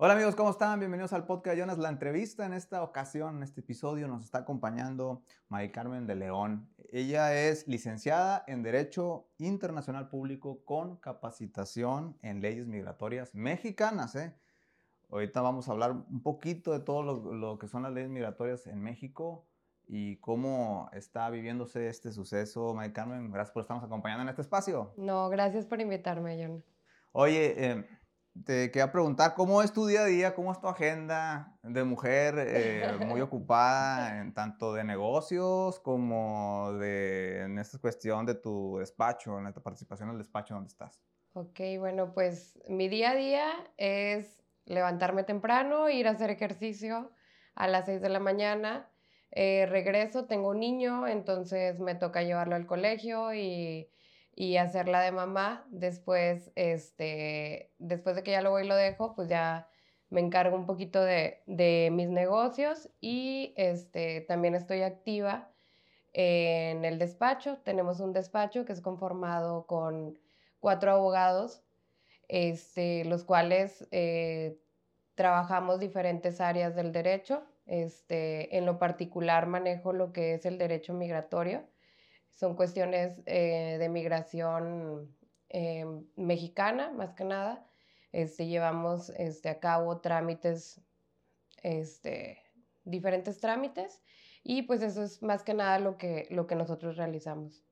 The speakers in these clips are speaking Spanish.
Hola amigos, ¿cómo están? Bienvenidos al podcast Jonas. La entrevista en esta ocasión, en este episodio, nos está acompañando Mari Carmen de León. Ella es licenciada en Derecho Internacional Público con capacitación en leyes migratorias mexicanas. ¿eh? Ahorita vamos a hablar un poquito de todo lo, lo, que son las leyes migratorias en México y cómo está viviéndose este suceso. Mari Carmen, gracias por estarnos acompañando en este espacio. No, gracias por invitarme, John. Oye, eh, te quería preguntar cómo es tu día a día, cómo es tu agenda de mujer eh, muy ocupada en tanto de negocios como de en esta cuestión de tu despacho, en esta participación en el despacho donde estás. Ok, bueno, pues mi día a día es levantarme temprano, ir a hacer ejercicio a las 6 de la mañana. Eh, regreso, tengo un niño, entonces me toca llevarlo al colegio y y hacerla de mamá. Después, este, después de que ya lo voy y lo dejo, pues ya me encargo un poquito de, de mis negocios y este, también estoy activa en el despacho. Tenemos un despacho que es conformado con cuatro abogados, este, los cuales eh, trabajamos diferentes áreas del derecho. Este, en lo particular manejo lo que es el derecho migratorio son cuestiones eh, de migración eh, mexicana, más que nada. Este, llevamos este, a cabo trámites, este, diferentes trámites, y pues eso es más que nada lo que, lo que nosotros realizamos.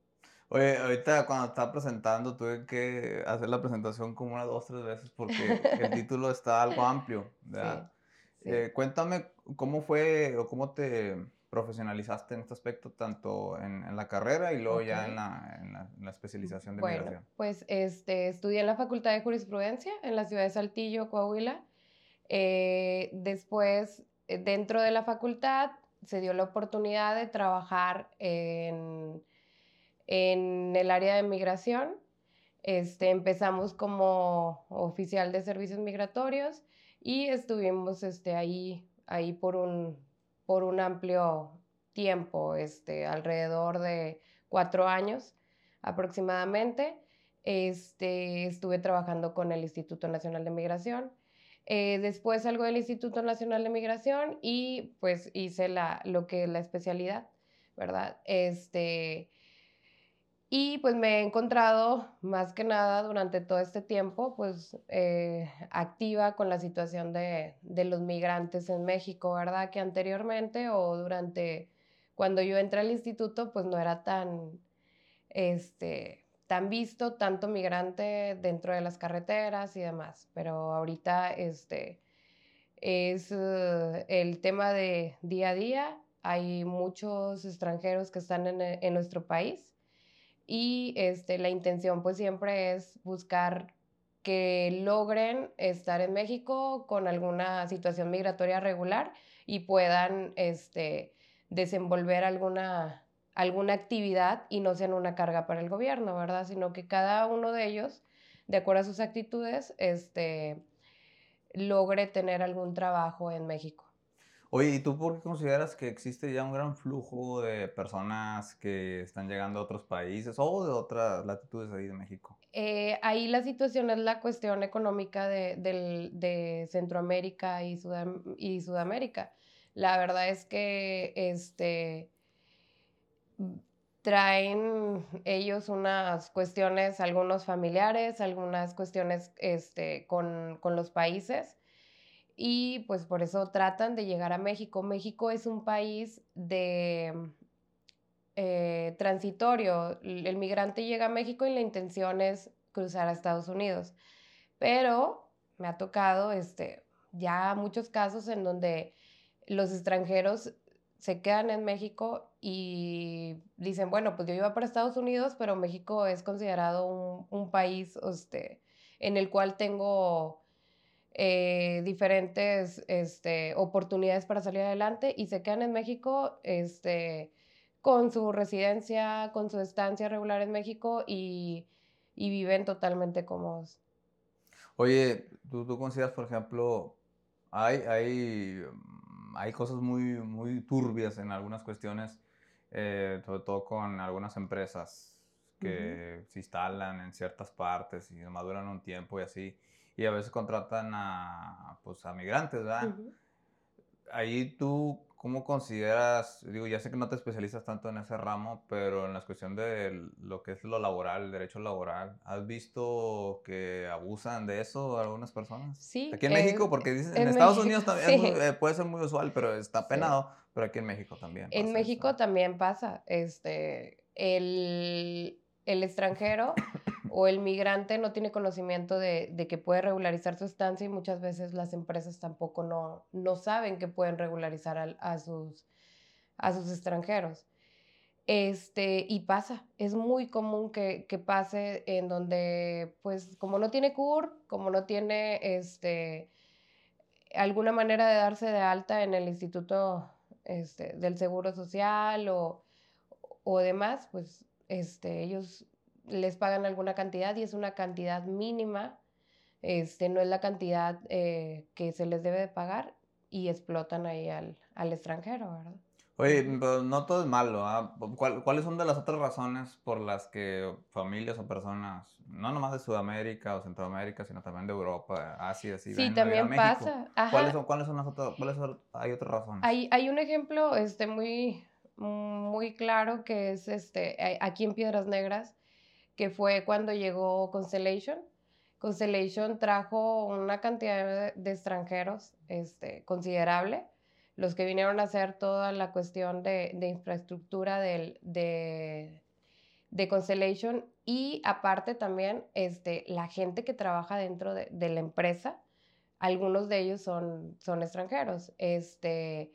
Oye, ahorita cuando estaba presentando tuve que hacer la presentación como una, dos, tres veces porque el título está algo amplio, ¿verdad? Eh, cuéntame cómo fue o cómo te profesionalizaste en este aspecto, tanto en, la carrera y luego ya en la, especialización de bueno, migración? Pues este, estudié en la Facultad de Jurisprudencia en la ciudad de Saltillo, Coahuila. Eh, después, eh, dentro de la facultad, se dio la oportunidad de trabajar en, en el área de migración. Este, empezamos como oficial de servicios migratorios y estuvimos este, ahí, ahí por un, por un amplio tiempo, este, alrededor de cuatro años aproximadamente. Este, estuve trabajando con el Instituto Nacional de Migración. Eh, después salgo del Instituto Nacional de Migración y pues hice la, lo que es la especialidad, ¿verdad? Este, y pues me he encontrado más que nada durante todo este tiempo, pues eh, activa con la situación de, de, los migrantes en México, ¿verdad? Que anteriormente o durante cuando yo entré al instituto, pues no era tan, este, tan visto, tanto migrante dentro de las carreteras y demás. Pero ahorita este, es uh, el tema de día a día. Hay muchos extranjeros que están en, en nuestro país y este, la intención pues siempre es buscar que logren estar en México con alguna situación migratoria regular y puedan este, desenvolver alguna, alguna actividad y no sean una carga para el gobierno, ¿verdad? Sino que cada uno de ellos, de acuerdo a sus actitudes, este, logre tener algún trabajo en México. Oye, ¿y tú por qué consideras que existe ya un gran flujo de personas que están llegando a otros países o de otras latitudes ahí de México? Eh, ahí la situación es la cuestión económica de, de Centroamérica y, y, Sudamérica. La verdad es que este, traen ellos unas cuestiones, algunos familiares, algunas cuestiones este, con, con los países y pues por eso tratan de llegar a México. México es un país de eh, transitorio. El migrante llega a México y la intención es cruzar a Estados Unidos. Pero me ha tocado este, ya muchos casos en donde los extranjeros se quedan en México y dicen, bueno, pues yo iba para Estados Unidos, pero México es considerado un, un país este, en el cual tengo eh, diferentes este, oportunidades para salir adelante y se quedan en México este, con su residencia, con su estancia regular en México y, y viven totalmente cómodos. Oye, ¿tú, tú consideras, por ejemplo, hay, hay, mm, hay cosas muy, muy turbias en algunas cuestiones, eh, sobre todo con algunas empresas que se instalan en ciertas partes y maduran un tiempo y así y a veces contratan a, pues, a migrantes, ¿verdad? Ahí tú, ¿cómo consideras, digo, ya sé que no te especializas tanto en ese ramo, pero en la cuestión de lo que es lo laboral, el derecho laboral, ¿has visto que abusan de eso algunas personas? Sí. Aquí en México, porque dicen, en, Estados Unidos también eh, puede ser muy usual, pero está penado, pero aquí en México también. en México también pasa, este, el, el extranjero o el migrante no tiene conocimiento de, que puede regularizar su estancia y muchas veces las empresas tampoco no, no saben que pueden regularizar a, sus, a sus extranjeros. Este, y pasa, es muy común que, pase en donde, pues, como no tiene CUR, como no tiene, este, alguna manera de darse de alta en el Instituto este, del Seguro Social o, o demás, pues, este, ellos les pagan alguna cantidad y es una cantidad mínima, este, no es la cantidad eh, que se les debe de pagar y explotan ahí al, al extranjero, ¿verdad? Oye, pero no todo es malo. ¿ah? ¿Cuáles son de las otras razones por las que familias o personas, no nomás de Sudamérica o Centroamérica, sino también de Europa, Asia, sí, sí también pasa. ¿Cuáles son, ¿Cuáles son las otras, cuáles hay otras razones? Hay, hay un ejemplo este, muy, muy claro que es este, aquí en Piedras Negras que fue cuando llegó Constellation. Constellation trajo una cantidad de, extranjeros este, considerable, los que vinieron a hacer toda la cuestión de, infraestructura de, de, Constellation y aparte también este, la gente que trabaja dentro de, la empresa, algunos de ellos son, son extranjeros, este,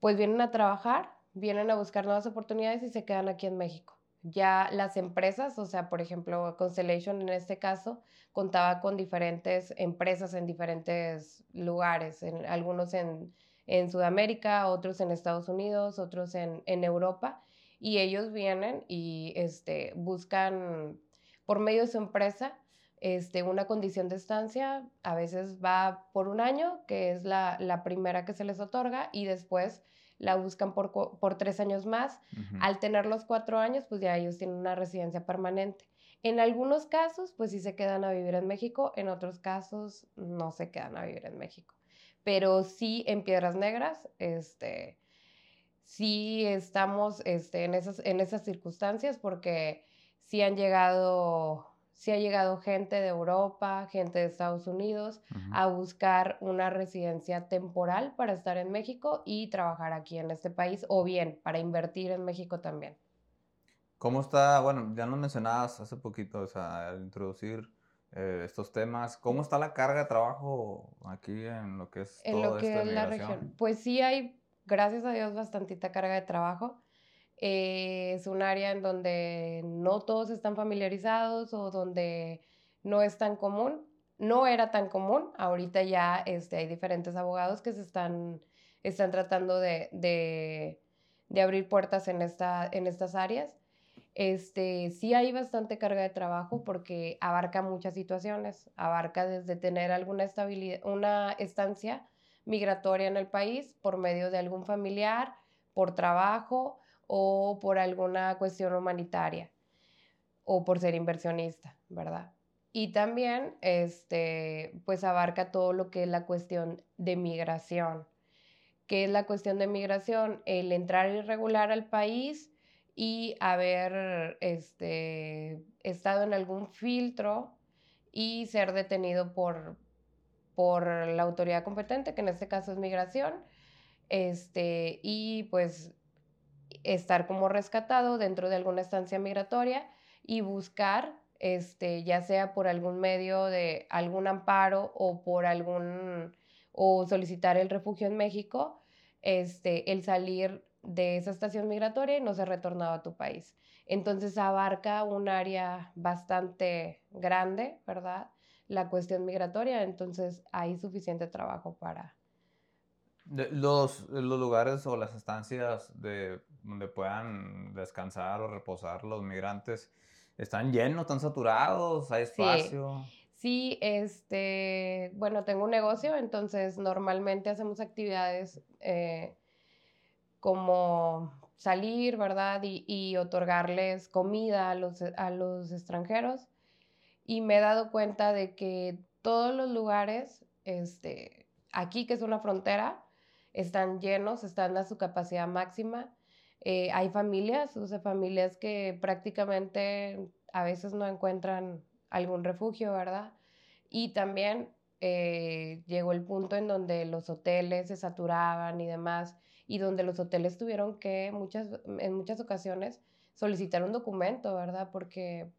pues vienen a trabajar, vienen a buscar nuevas oportunidades y se quedan aquí en México ya las empresas, o sea, por ejemplo, Constellation en este caso, contaba con diferentes empresas en diferentes lugares, en, algunos en, Sudamérica, otros en Estados Unidos, otros en, Europa, y ellos vienen y este, buscan por medio de su empresa este, una condición de estancia, a veces va por un año, que es la, la primera que se les otorga, y después la buscan por, por tres años más. Al tener los cuatro años, pues ya ellos tienen una residencia permanente. En algunos casos, pues sí se quedan a vivir en México, en otros casos no se quedan a vivir en México. Pero sí en Piedras Negras, este, sí estamos este, en, esas, en esas circunstancias porque sí han llegado si ha llegado gente de Europa, gente de Estados Unidos a buscar una residencia temporal para estar en México y trabajar aquí en este país o bien para invertir en México también. ¿Cómo está? Bueno, ya nos mencionabas hace poquito, o sea, al introducir eh, estos temas, ¿cómo está la carga de trabajo aquí en lo que es en lo que es la región? Pues sí hay, gracias a Dios, bastantita carga de trabajo. Eh, es un área en donde no todos están familiarizados o donde no es tan común. No era tan común, ahorita ya este, hay diferentes abogados que se están, están tratando de, de, abrir puertas en, esta, en estas áreas. Este, sí hay bastante carga de trabajo porque abarca muchas situaciones, abarca desde tener alguna estabilidad, una estancia migratoria en el país por medio de algún familiar, por trabajo, o por alguna cuestión humanitaria o por ser inversionista, ¿verdad? Y también, este, pues abarca todo lo que es la cuestión de migración. ¿Qué es la cuestión de migración? El entrar irregular al país y haber este, estado en algún filtro y ser detenido por, por la autoridad competente, que en este caso es migración, este, y pues estar como rescatado dentro de alguna estancia migratoria y buscar, este, ya sea por algún medio de algún amparo o por algún, o solicitar el refugio en México, este, el salir de esa estación migratoria y no ser retornado a tu país. Entonces abarca un área bastante grande, ¿verdad? La cuestión migratoria, entonces hay suficiente trabajo para, los, los lugares o las estancias de, donde puedan descansar o reposar los migrantes están llenos, están saturados, hay espacio. Sí. este, bueno, tengo un negocio, entonces normalmente hacemos actividades eh, como salir, ¿verdad? Y, y, otorgarles comida a los, a los extranjeros. y me he dado cuenta de que todos los lugares, este, aquí que es una frontera, están llenos, están a su capacidad máxima. Eh, hay familias, o sea, familias que prácticamente a veces no encuentran algún refugio, ¿verdad? Y también eh, llegó el punto en donde los hoteles se saturaban y demás, y donde los hoteles tuvieron que muchas, en muchas ocasiones solicitar un documento, ¿verdad? Porque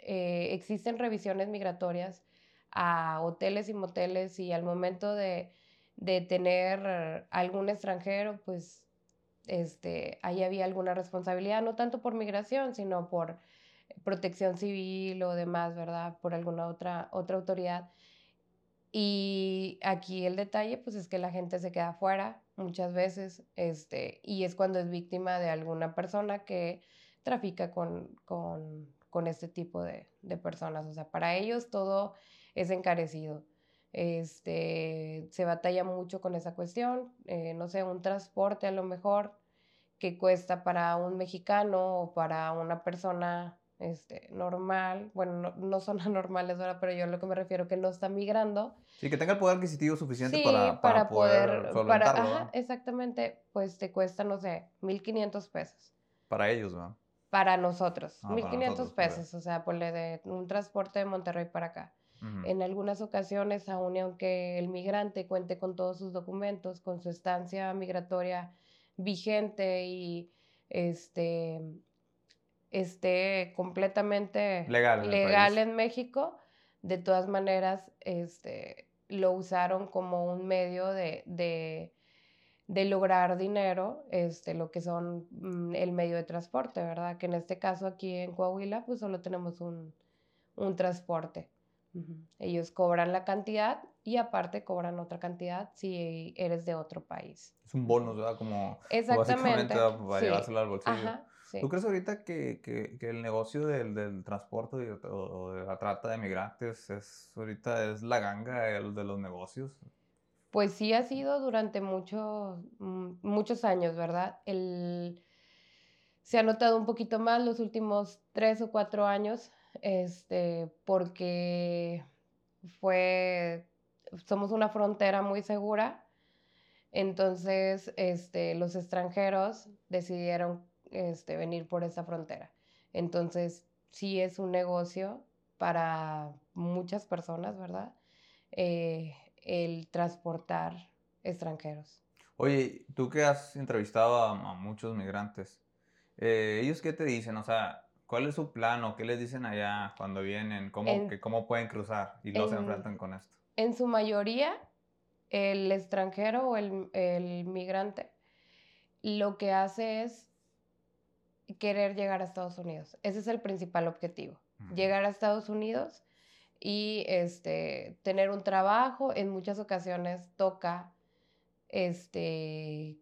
eh, existen revisiones migratorias a hoteles y moteles y al momento de, tener algún extranjero, pues este, ahí había alguna responsabilidad, no tanto por migración, sino por protección civil o demás, ¿verdad? Por alguna otra, otra autoridad. Y aquí el detalle, pues es que la gente se queda afuera muchas veces, este, y es cuando es víctima de alguna persona que trafica con, con, este tipo de, personas. O sea, para ellos todo es encarecido. Este, se batalla mucho con esa cuestión. Eh, no sé, un transporte a lo mejor que cuesta para un mexicano o para una persona este, normal, bueno, no, son anormales ahora, pero yo lo que me refiero que no está migrando. Sí, que tenga el poder adquisitivo suficiente para, para, poder, para, ajá, exactamente, pues te cuesta, no sé, 1.500 pesos. Para ellos, ¿no? Para nosotros, 1.500 pesos, o sea, ponle de un transporte de Monterrey para acá. En algunas ocasiones, aun y aunque el migrante cuente con todos sus documentos, con su estancia migratoria vigente y este esté completamente legal, en, México, de todas maneras este, lo usaron como un medio de, lograr dinero, este, lo que son mm, el medio de transporte, ¿verdad? Que en este caso aquí en Coahuila, pues solo tenemos un, transporte. Ellos cobran la cantidad y aparte cobran otra cantidad si eres de otro país. Es un bonus, ¿verdad? Como Exactamente. para llevárselo al bolsillo. ¿Tú crees ahorita que, que, que el negocio del, del transporte o de la trata de migrantes es ahorita es la ganga de, de los negocios? Pues sí ha sido durante muchos mm, muchos años, ¿verdad? El, se ha notado un poquito más los últimos tres o cuatro años, este, porque fue, somos una frontera muy segura, entonces este, los extranjeros decidieron este, venir por esa frontera. Entonces, sí es un negocio para muchas personas, ¿verdad? Eh, el transportar extranjeros. Oye, tú que has entrevistado a, muchos migrantes, eh, ¿ellos qué te dicen? O sea, ¿cuál es su plan o qué les dicen allá cuando vienen? ¿Cómo, que, cómo pueden cruzar y no se enfrentan con esto? En su mayoría, el extranjero o el, el migrante lo que hace es querer llegar a Estados Unidos. Ese es el principal objetivo. Llegar a Estados Unidos y este, tener un trabajo. En muchas ocasiones toca este,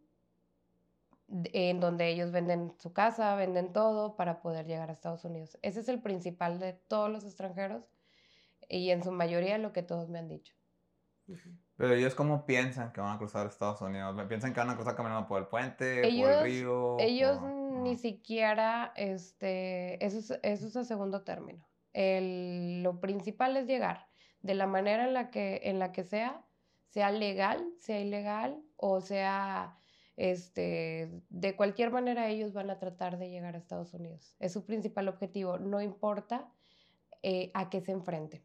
en donde ellos venden su casa, venden todo para poder llegar a Estados Unidos. Ese es el principal de todos los extranjeros y en su mayoría lo que todos me han dicho. Pero ellos cómo piensan que van a cruzar Estados Unidos? ¿Piensan que van a cruzar caminando por el puente, por el río? Ellos ni siquiera, este, eso es, eso es a segundo término. El, lo principal es llegar de la manera en la que, en la que sea, sea legal, sea ilegal o sea, este, de cualquier manera ellos van a tratar de llegar a Estados Unidos. Es su principal objetivo, no importa eh, a qué se enfrenten.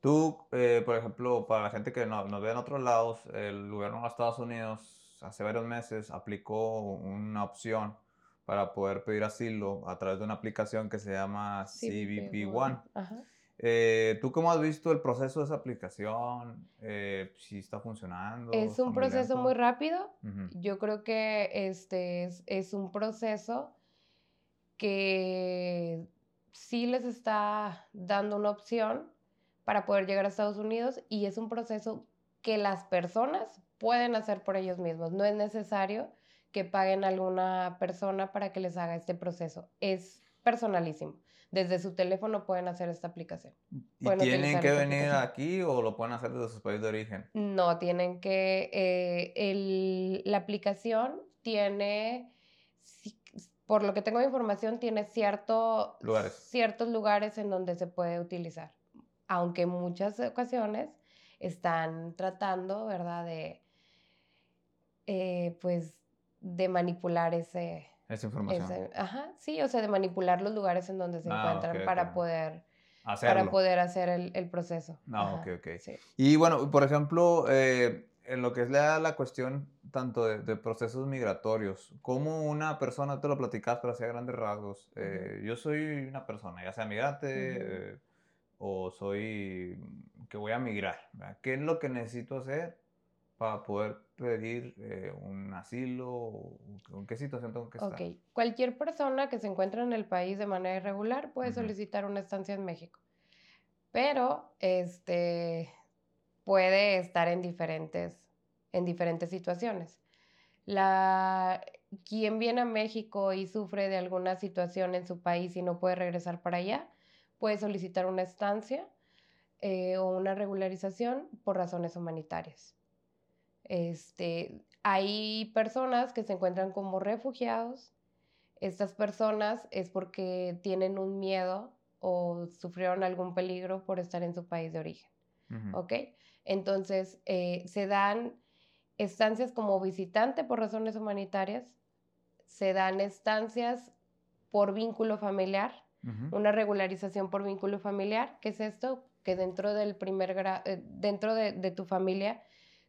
Tú, eh, por ejemplo, para la gente que no, nos ve en otros lados, el gobierno de Estados Unidos hace varios meses aplicó una opción para poder pedir asilo a través de una aplicación que se llama CBP One. Eh, ¿Tú cómo has visto el proceso de esa aplicación? Eh, si está funcionando. Es un proceso muy rápido. Yo creo que este es, es, un proceso que sí les está dando una opción para poder llegar a Estados Unidos y es un proceso que las personas pueden hacer por ellos mismos. No es necesario que paguen a alguna persona para que les haga este proceso. Es personalísimo. Desde su teléfono pueden hacer esta aplicación. ¿Y tienen que venir aquí o lo pueden hacer desde su país de origen? No, tienen que... Eh, la aplicación tiene, por lo que tengo de información, tiene cierto, ciertos lugares en donde se puede utilizar aunque en muchas ocasiones están tratando, ¿verdad? De, eh, pues, de manipular ese... Esa información. ajá, sí, o sea, de manipular los lugares en donde se ah, encuentran para poder... Para poder hacer el, proceso. No, ok, ok. Y bueno, por ejemplo, eh, en lo que es la, la cuestión tanto de, procesos migratorios, como una persona, te lo platicas, pero hacía grandes rasgos, eh, yo soy una persona, ya sea migrante eh, o soy que voy a migrar, ¿qué es lo que necesito hacer para poder pedir eh, un asilo? ¿En qué situación tengo que estar? Ok, cualquier persona que se encuentre en el país de manera irregular puede solicitar una estancia en México, pero este puede estar en diferentes en diferentes situaciones. La, quien viene a México y sufre de alguna situación en su país y no puede regresar para allá, puede solicitar una estancia eh, o una regularización por razones humanitarias. Este, hay personas que se encuentran como refugiados. Estas personas es porque tienen un miedo o sufrieron algún peligro por estar en su país de origen. ¿Ok? Entonces, eh, se dan estancias como visitante por razones humanitarias, se dan estancias por vínculo familiar, una regularización por vínculo familiar. ¿Qué es esto? Que dentro del primer eh, dentro de, tu familia,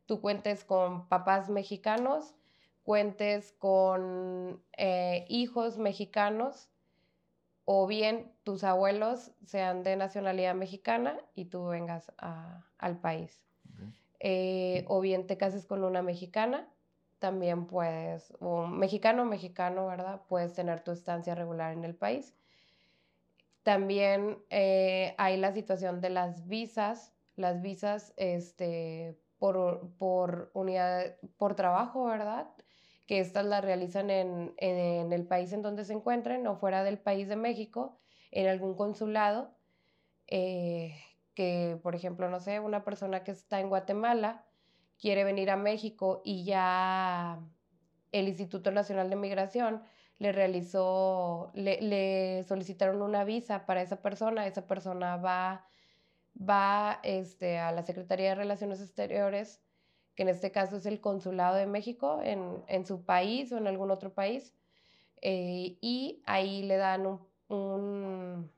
tú cuentes con papás mexicanos, cuentes con eh, hijos mexicanos, o bien tus abuelos sean de nacionalidad mexicana y tú vengas al país. Eh, o bien te cases con una mexicana, también puedes, o mexicano o mexicano, ¿verdad? Puedes tener tu estancia regular en el país. También eh, hay la situación de las visas, las visas este, por, por, unidad, por trabajo, ¿verdad? Que estas las realizan en, en, el país en donde se encuentren o fuera del país de México, en algún consulado. Eh, que, por ejemplo, no sé, una persona que está en Guatemala quiere venir a México y ya el Instituto Nacional de Migración le realizó, le, solicitaron una visa para esa persona, esa persona va, va este, a la Secretaría de Relaciones Exteriores, que en este caso es el Consulado de México en, su país o en algún otro país, eh, y ahí le dan un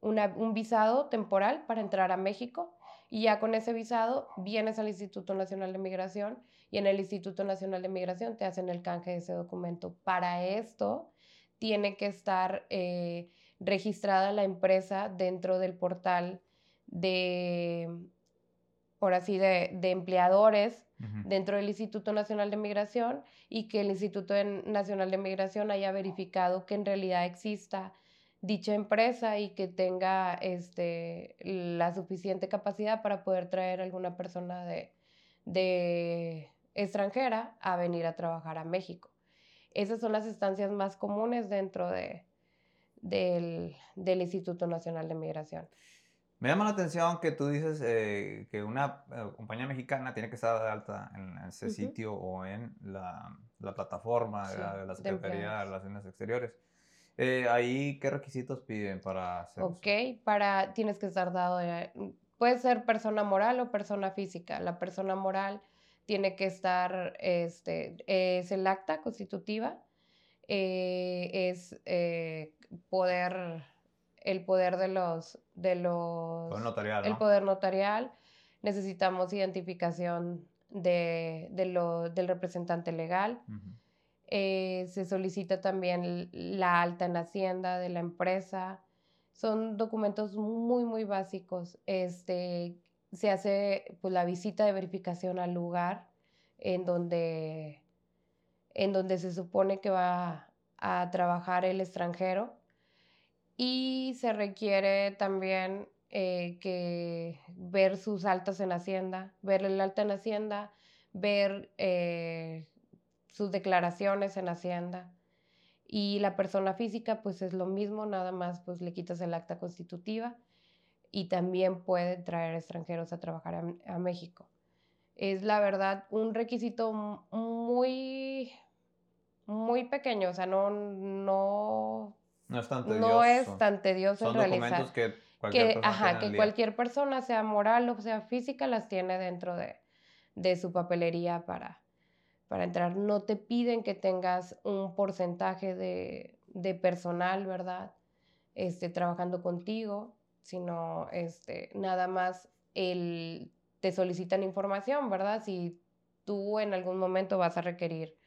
un visado temporal para entrar a México y ya con ese visado vienes al Instituto Nacional de Migración y en el Instituto Nacional de Migración te hacen el canje de ese documento. Para esto tiene que estar eh, registrada la empresa dentro del portal de, ahora sí, de, empleadores dentro del Instituto Nacional de Migración y que el Instituto Nacional de Migración haya verificado que en realidad exista dicha empresa y que tenga este, la suficiente capacidad para poder traer a alguna persona de, de extranjera a venir a trabajar a México. Esas son las estancias más comunes dentro de, del, del Instituto Nacional de Migración. Me llama la atención que tú dices eh, que una eh, compañía mexicana tiene que estar de alta en ese sitio o en la, la plataforma de, la, Secretaría de Relaciones Exteriores. Eh, ahí, ¿qué requisitos piden para hacer Ok, para, tienes que estar dado, puede ser persona moral o persona física. La persona moral tiene que estar, este, es el acta constitutiva, eh, es eh, poder, el poder de los, de los, poder notarial, el poder notarial. Necesitamos identificación de, de lo, del representante legal. Eh, se solicita también la alta en Hacienda de la empresa. Son documentos muy, muy básicos. Este, se hace pues, la visita de verificación al lugar en donde, en donde se supone que va a trabajar el extranjero y se requiere también eh, que ver sus altas en Hacienda, ver el alta en Hacienda, ver eh, sus declaraciones en Hacienda. Y la persona física, pues es lo mismo, nada más pues le quitas el acta constitutiva y también puede traer extranjeros a trabajar a, México. Es la verdad un requisito muy, muy pequeño, o sea, no, no, no es tan tedioso. No es tan tedioso Son documentos que que, ajá, que cualquier persona, sea moral o sea física, las tiene dentro de, de su papelería para, para entrar. No te piden que tengas un porcentaje de, de personal, ¿verdad? Este, trabajando contigo, sino este, nada más el, te solicitan información, ¿verdad? Si tú en algún momento vas a requerir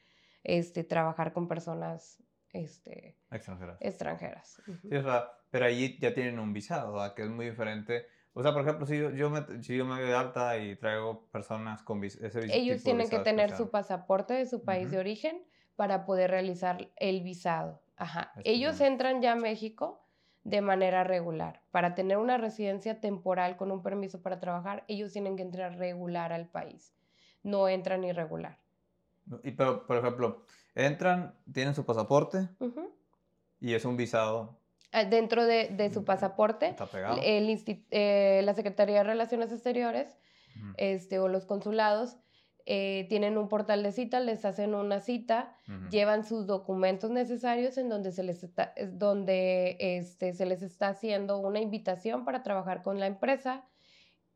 este, trabajar con personas este, extranjeras. extranjeras. Sí, o sea, pero allí ya tienen un visado, ¿verdad? que es muy diferente. O sea, por ejemplo, si yo, me, si yo me doy alta y traigo personas con ese visado. Ellos tienen que tener su pasaporte de su país de origen para poder realizar el visado. Ajá. Ellos entran ya a México de manera regular. Para tener una residencia temporal con un permiso para trabajar, ellos tienen que entrar regular al país. No entran irregular. Y pero, por ejemplo, entran, tienen su pasaporte y es un visado. Ah, dentro de, su pasaporte, el, eh, la Secretaría de Relaciones Exteriores este, o los consulados eh, tienen un portal de cita, les hacen una cita, llevan sus documentos necesarios en donde se les está, donde este, se les está haciendo una invitación para trabajar con la empresa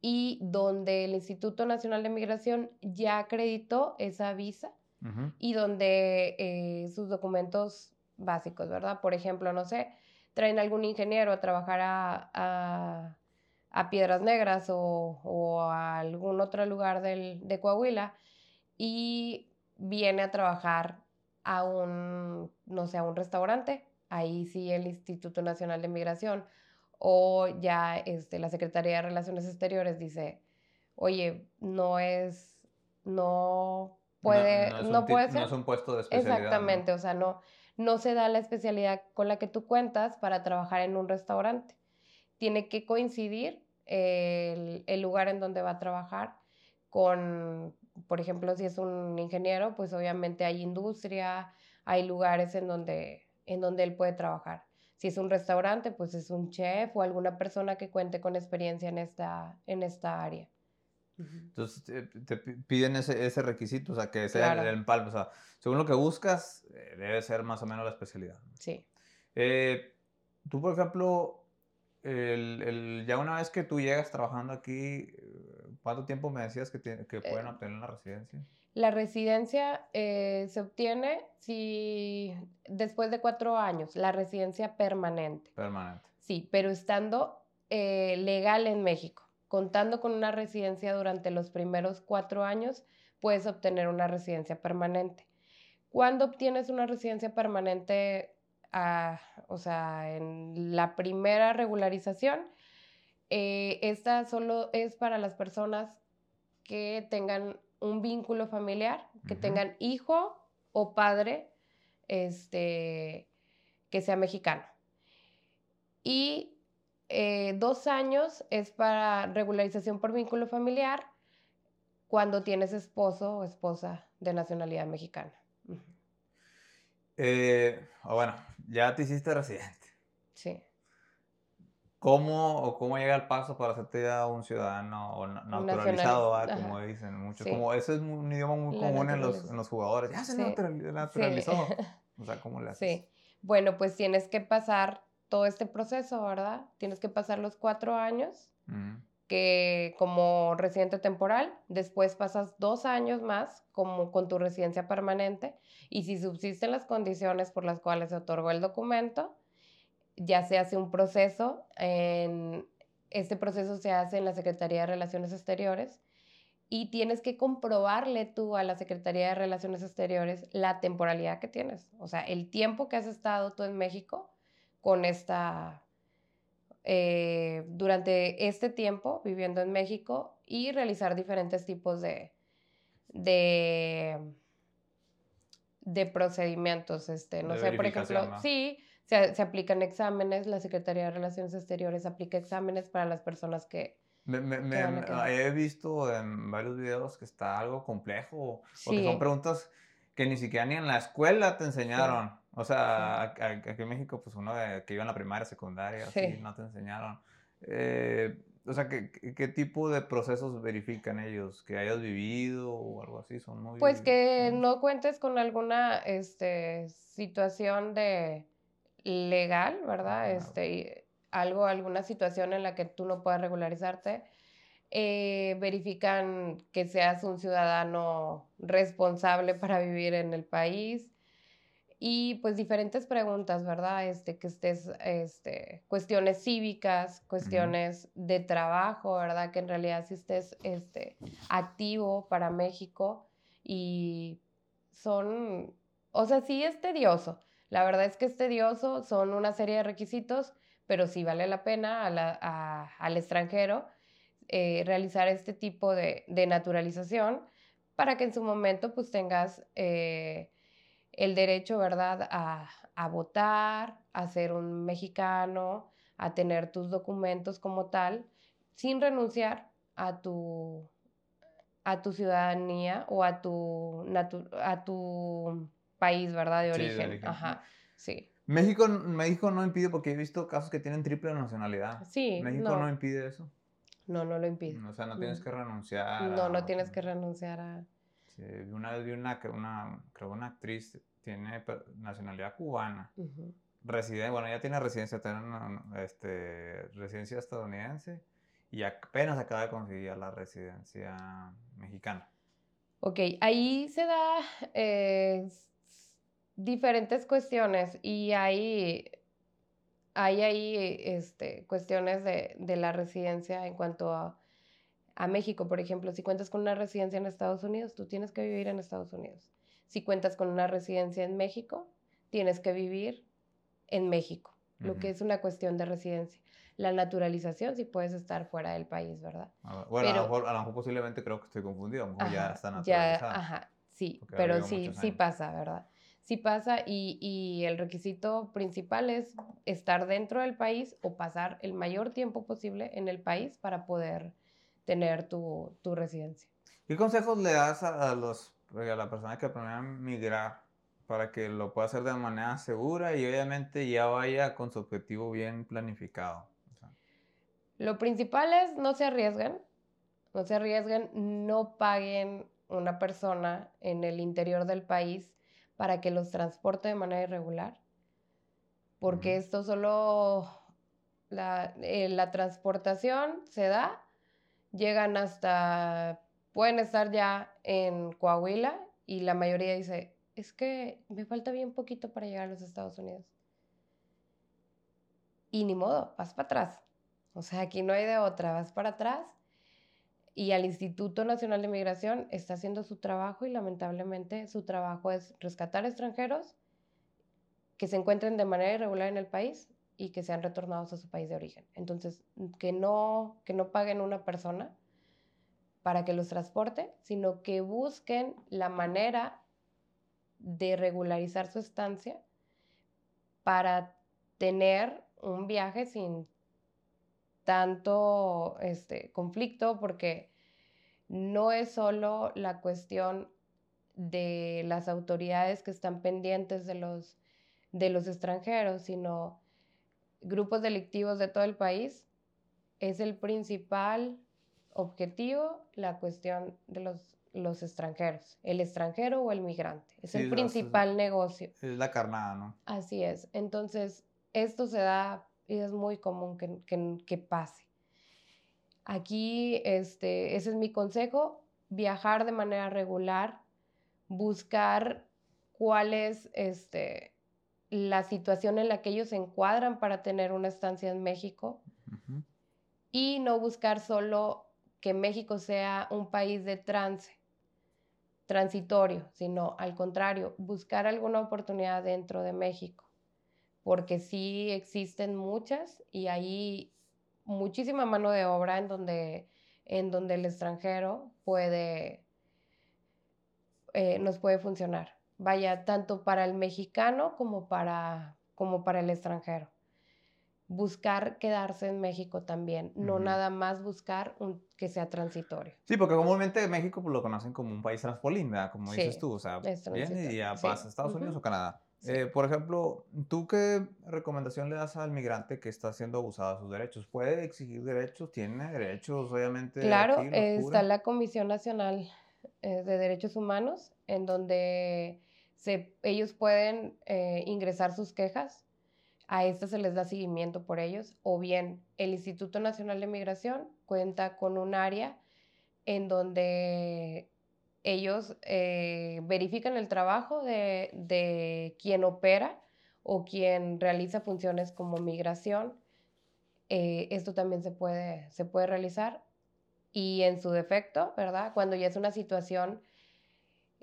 y donde el Instituto Nacional de Migración ya acreditó esa visa y donde eh, sus documentos básicos, ¿verdad? Por ejemplo, no sé, traen algún ingeniero a trabajar a a Piedras Negras o, a algún otro lugar de Coahuila y viene a trabajar a un, no sé, a un restaurante, ahí sí el Instituto Nacional de Migración o ya este, la Secretaría de Relaciones Exteriores dice, oye, no es, no puede, no, puede ser. No es un puesto de especialidad. Exactamente, o sea, no, no se da la especialidad con la que tú cuentas para trabajar en un restaurante. Tiene que coincidir el, lugar en donde va a trabajar con, por ejemplo, si es un ingeniero, pues obviamente hay industria, hay lugares en donde, en donde él puede trabajar. Si es un restaurante, pues es un chef o alguna persona que cuente con experiencia en esta, en esta área. Entonces te, piden ese, ese, requisito, o sea, que sea el, empalme. O sea, según lo que buscas, eh, debe ser más o menos la especialidad. Sí. Eh, tú, por ejemplo, ya una vez que tú llegas trabajando aquí, ¿cuánto tiempo me decías que, que pueden eh, obtener la residencia? La residencia eh, se obtiene si después de cuatro años, la residencia permanente. Permanente. Sí, pero estando eh, legal en México, contando con una residencia durante los primeros cuatro años, puedes obtener una residencia permanente. ¿Cuándo obtienes una residencia permanente o sea, en la primera regularización, eh, esta solo es para las personas que tengan un vínculo familiar, que tengan hijo o padre este, que sea mexicano. Y eh, dos años es para regularización por vínculo familiar cuando tienes esposo o esposa de nacionalidad mexicana. Eh, bueno, ya te hiciste residente. Sí. ¿Cómo o cómo llega el paso para hacerte ya un ciudadano o naturalizado, como dicen muchos? Como ese es un idioma muy común en los, en los, jugadores. Ya se naturalizó. O sea, ¿cómo le haces? Sí. Bueno, pues tienes que pasar todo este proceso, ¿verdad? Tienes que pasar los cuatro años que como residente temporal, después pasas dos años más como con tu residencia permanente y si subsisten las condiciones por las cuales se otorgó el documento, ya se hace un proceso, en, este proceso se hace en la Secretaría de Relaciones Exteriores y tienes que comprobarle tú a la Secretaría de Relaciones Exteriores la temporalidad que tienes, o sea, el tiempo que has estado tú en México con esta eh, durante este tiempo viviendo en México y realizar diferentes tipos de, de, de procedimientos. Este, no sé, por ejemplo, sí, se, se, aplican exámenes, la Secretaría de Relaciones Exteriores aplica exámenes para las personas que... Me, me, he visto en varios videos que está algo complejo, porque son preguntas que ni siquiera ni en la escuela te enseñaron. O sea, aquí en México, pues uno que iba en la primaria, secundaria, así, no te enseñaron. Eh, o sea, ¿qué, ¿qué, tipo de procesos verifican ellos? ¿Que hayas vivido o algo así? Son muy... Pues que no cuentes con alguna este, situación de legal, ¿verdad? este, algo, alguna situación en la que tú no puedas regularizarte, eh, verifican que seas un ciudadano responsable para vivir en el país y pues diferentes preguntas, ¿verdad? Este, que estés, este, cuestiones cívicas, cuestiones de trabajo, ¿verdad? Que en realidad si estés este, activo para México y son, o sea, sí es tedioso. La verdad es que es tedioso, son una serie de requisitos, pero sí vale la pena al extranjero eh, realizar este tipo de, naturalización para que en su momento pues tengas eh, el derecho, ¿verdad?, a, votar, a ser un mexicano, a tener tus documentos como tal, sin renunciar a tu, a tu ciudadanía o a tu, a tu país, ¿verdad? De origen. Ajá, sí. México, México no impide, porque he visto casos que tienen triple nacionalidad. Sí. ¿México no, impide eso? No, no lo impide. O sea, no tienes que renunciar. No, no tienes que renunciar a... Sí, una vez vi una, una, creo una actriz, tiene nacionalidad cubana. Reside, bueno, ya tiene residencia, tiene este, residencia estadounidense y apenas acaba de conseguir la residencia mexicana. Ok, ahí se da eh, diferentes cuestiones y hay, hay ahí este, cuestiones de, de, la residencia en cuanto a, a, México, por ejemplo, si cuentas con una residencia en Estados Unidos, tú tienes que vivir en Estados Unidos. Si cuentas con una residencia en México, tienes que vivir en México, lo que es una cuestión de residencia. La naturalización si puedes estar fuera del país, ¿verdad? Ah, bueno, a, lo mejor, a, lo mejor, posiblemente creo que estoy confundido, a lo mejor ya está naturalizado. Ya, ajá, sí, pero sí, sí pasa, ¿verdad? sí pasa y, el requisito principal es estar dentro del país o pasar el mayor tiempo posible en el país para poder tener tu, residencia. ¿Qué consejos le das a, los, a la persona que planea migrar para que lo pueda hacer de manera segura y obviamente ya vaya con su objetivo bien planificado? Lo principal es no se arriesguen, no se arriesguen, no paguen una persona en el interior del país para que los transporte de manera irregular, porque esto solo, eh, la, transportación se da, llegan hasta, pueden estar ya en Coahuila y la mayoría dice, es que me falta bien poquito para llegar a los Estados Unidos. Y ni modo, vas para atrás. O sea, aquí no hay de otra, vas para atrás y al Instituto Nacional de Migración está haciendo su trabajo y lamentablemente su trabajo es rescatar extranjeros que se encuentren de manera irregular en el país y que sean retornados a su país de origen. Entonces, que no, que no paguen una persona para que los transporte, sino que busquen la manera de regularizar su estancia para tener un viaje sin tanto este, conflicto porque no es solo la cuestión de las autoridades que están pendientes de los, de los extranjeros, sino grupos delictivos de todo el país. Es el principal objetivo la cuestión de los, los extranjeros, el extranjero o el migrante. Es el principal negocio. Es la carnada, ¿no? Así es. Entonces, esto se da y es muy común que, pase. Aquí, este, ese es mi consejo, viajar de manera regular, buscar cuál es este, la situación en la que ellos se encuadran para tener una estancia en México y no buscar solo que México sea un país de trance, transitorio, sino al contrario, buscar alguna oportunidad dentro de México porque sí existen muchas y hay muchísima mano de obra en donde, en donde el extranjero puede, eh, nos puede funcionar. Vaya, tanto para el mexicano como para, como para el extranjero. Buscar quedarse en México también, no nada más buscar un, que sea transitorio. Sí, porque comúnmente México pues, lo conocen como un país transpolín, Como dices tú, o sea, viene y ya pasa a Estados Unidos o Canadá. Eh, por ejemplo, ¿tú qué recomendación le das al migrante que está siendo abusado de sus derechos? ¿Puede exigir derechos? ¿Tiene derechos, obviamente? Claro, está la Comisión Nacional eh, de Derechos Humanos, en donde se, ellos pueden eh, ingresar sus quejas. a estas se les da seguimiento por ellos, o bien el Instituto Nacional de Migración cuenta con un área en donde ellos eh, verifican el trabajo de, de, quien opera o quien realiza funciones como migración. Eh, esto también se puede, se puede realizar. Y en su defecto, ¿verdad? Cuando ya es una situación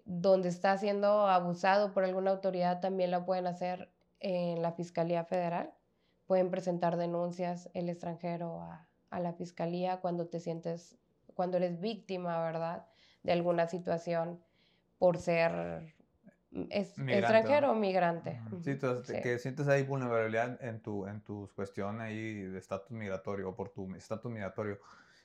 donde está siendo abusado por alguna autoridad, también la pueden hacer en la Fiscalía Federal. Pueden presentar denuncias el extranjero a, la Fiscalía cuando te sientes, cuando eres víctima, ¿verdad? De alguna situación por ser extranjero o migrante. Sí, que sientes ahí vulnerabilidad en, tu, en tus cuestiones ahí de estatus migratorio o por tu estatus migratorio.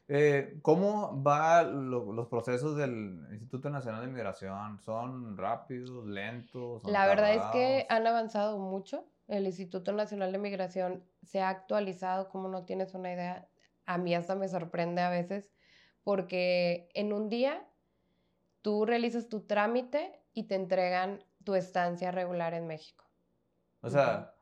Eh, ¿Cómo van los procesos del Instituto Nacional de Migración? ¿Son rápidos, lentos? La verdad es que han avanzado mucho. El Instituto Nacional de Migración se ha actualizado, como no tienes una idea. A mí hasta me sorprende a veces, porque en un día tú realizas tu trámite y te entregan tu estancia regular en México. O sea,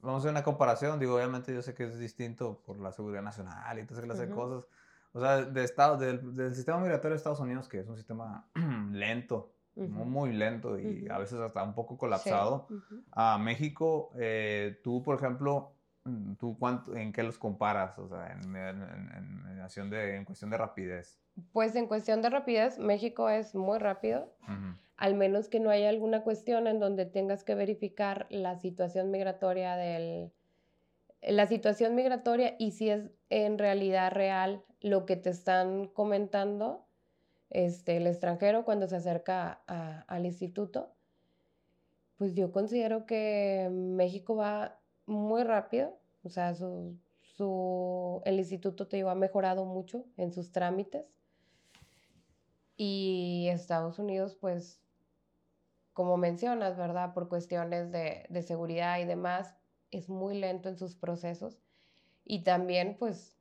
vamos a hacer una comparación. Digo, obviamente yo sé que es distinto por la seguridad nacional y todas esas cosas o sea, de estado, del, del, sistema migratorio de Estados Unidos, que es un sistema lento, muy, lento y a veces hasta un poco colapsado, a México, eh, tú, por ejemplo, mm, ¿tú cuánto, en qué los comparas? O sea, en, en, de, en cuestión de rapidez. Pues en cuestión de rapidez, México es muy rápido, al menos que no haya alguna cuestión en donde tengas que verificar la situación migratoria del la situación migratoria y si es en realidad real lo que te están comentando este, el extranjero cuando se acerca al instituto, pues yo considero que México va muy rápido, o sea, su, su, el instituto te digo, ha mejorado mucho en sus trámites y Estados Unidos, pues, como mencionas, ¿verdad? Por cuestiones de, de seguridad y demás, es muy lento en sus procesos y también pues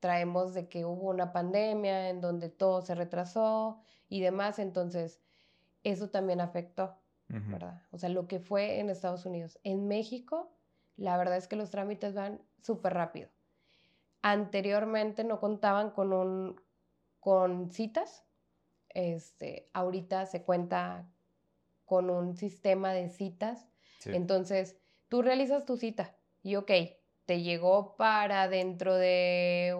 traemos de que hubo una pandemia en donde todo se retrasó y demás, entonces eso también afectó, ¿verdad? O sea, lo que fue en Estados Unidos. En México, la verdad es que los trámites van súper rápido. Anteriormente no contaban con un con citas. Este, ahorita se cuenta con un sistema de citas. Entonces, tú realizas tu cita y ok, te llegó para dentro de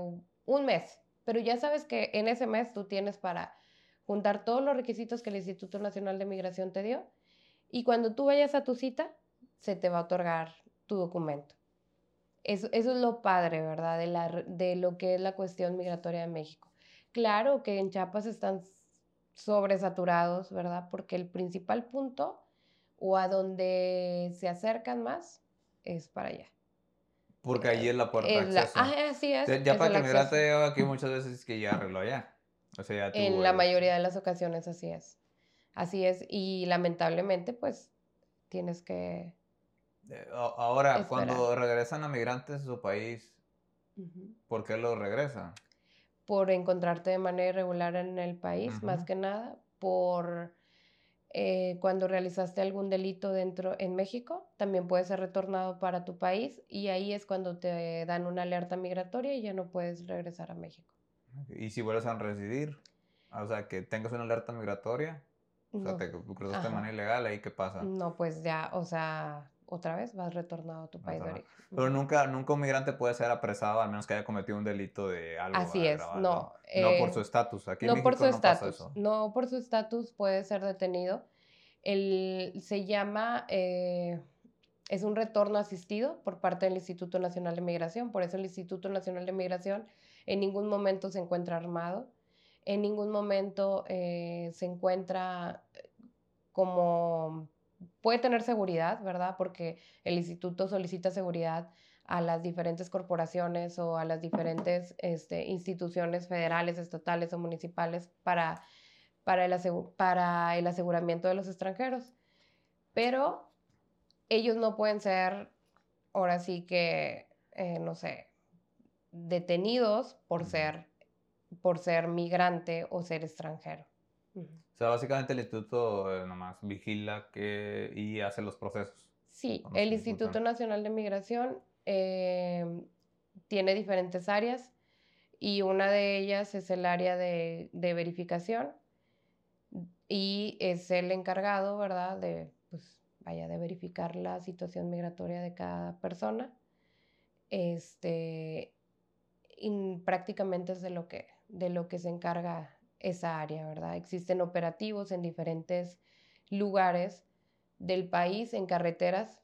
un mes, pero ya sabes que en ese mes tú tienes para juntar todos los requisitos que el Instituto Nacional de Migración te dio y cuando tú vayas a tu cita, se te va a otorgar tu documento. Eso, eso es lo padre, ¿verdad? De, la, de lo que es la cuestión migratoria de México. Claro que en Chiapas están sobresaturados, ¿verdad? Porque el principal punto o a donde se acercan más es para allá. Porque allí es la puerta de acceso. Ah, así es. Ya, para que migrante aquí muchas veces es que ya arregló allá. O sea, ya en la mayoría de las ocasiones así es. Así es. Y lamentablemente, pues, tienes que... Eh, ahora, cuando regresan a migrantes a su país, ¿por qué lo regresan? Por encontrarte de manera irregular en el país, más que nada, por eh, cuando realizaste algún delito dentro en México, también puede ser retornado para tu país y ahí es cuando te dan una alerta migratoria y ya no puedes regresar a México. ¿Y si vuelves a residir? O sea, que tengas una alerta migratoria, o sea, te cruzaste de manera ilegal, ¿ahí qué pasa? No, pues ya, o sea, otra vez vas retornado a tu país de origen. Pero nunca, nunca un migrante puede ser apresado al menos que haya cometido un delito de algo. Así es, no. no por eh, su estatus. Aquí no por su estatus. No por su estatus puede ser detenido. El, se llama, eh, es un retorno asistido por parte del Instituto Nacional de Migración. Por eso el Instituto Nacional de Migración en ningún momento se encuentra armado. En ningún momento eh, se encuentra como puede tener seguridad, ¿verdad? Porque el instituto solicita seguridad a las diferentes corporaciones o a las diferentes este, instituciones federales, estatales o municipales para, para, el para el aseguramiento de los extranjeros. Pero ellos no pueden ser, ahora sí que, eh, no sé, detenidos por ser, por ser migrante o ser extranjero. O sea, básicamente el instituto eh, nomás vigila que, y hace los procesos. Sí, ¿O no el Instituto? Nacional de Migración em, tiene diferentes áreas y una de ellas es el área de, de verificación y es el encargado, ¿verdad? De, pues, vaya, de verificar la situación migratoria de cada persona. Este, y prácticamente es de lo que, de lo que se encarga esa área, ¿verdad? Existen operativos en diferentes lugares del país, en carreteras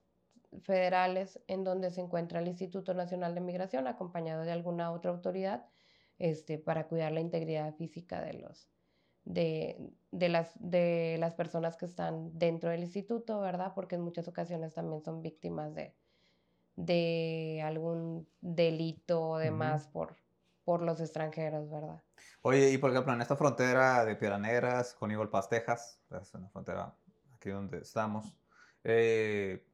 federales, en donde se encuentra el Instituto Nacional de Migración, acompañado de alguna otra autoridad, este, para cuidar la integridad física de los, de, de las, de las personas que están dentro del instituto, ¿verdad? Porque en muchas ocasiones también son víctimas de, de algún delito o demás por, por los extranjeros, ¿verdad? Oye, y por ejemplo, en esta frontera de Piedras Negras con Pass, Texas, es una frontera aquí donde estamos, eh,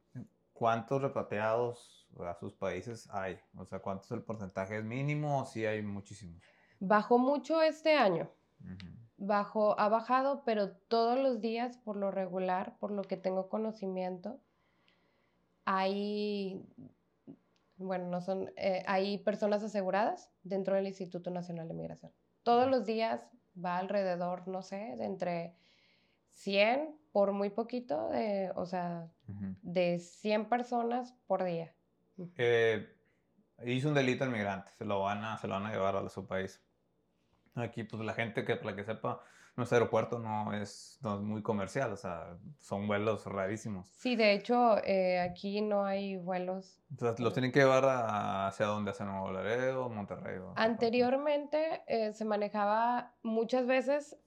¿cuántos repatriados a sus países hay? O sea, ¿cuánto es el porcentaje? ¿Es mínimo o sí hay muchísimos? Bajó mucho este año, Ujú. bajó, ha bajado, pero todos los días, por lo regular, por lo que tengo conocimiento, hay, bueno, no son, eh, hay personas aseguradas dentro del Instituto Nacional de Migración. Todos los días va alrededor, no sé, de entre 100 por muy poquito, de, o sea, de 100 personas por día. Eh, hizo un delito el migrante, se lo van a, se lo van a llevar a su país. Aquí, pues la gente que, para que sepa, nuestro aeropuerto no es, no es muy comercial, o sea, son vuelos rarísimos. Sí, de hecho, eh, aquí no hay vuelos. Entonces, los tienen que llevar a- hacia donde, hacia Nuevo Laredo, Monterrey. o. Anteriormente eh, se manejaba muchas veces,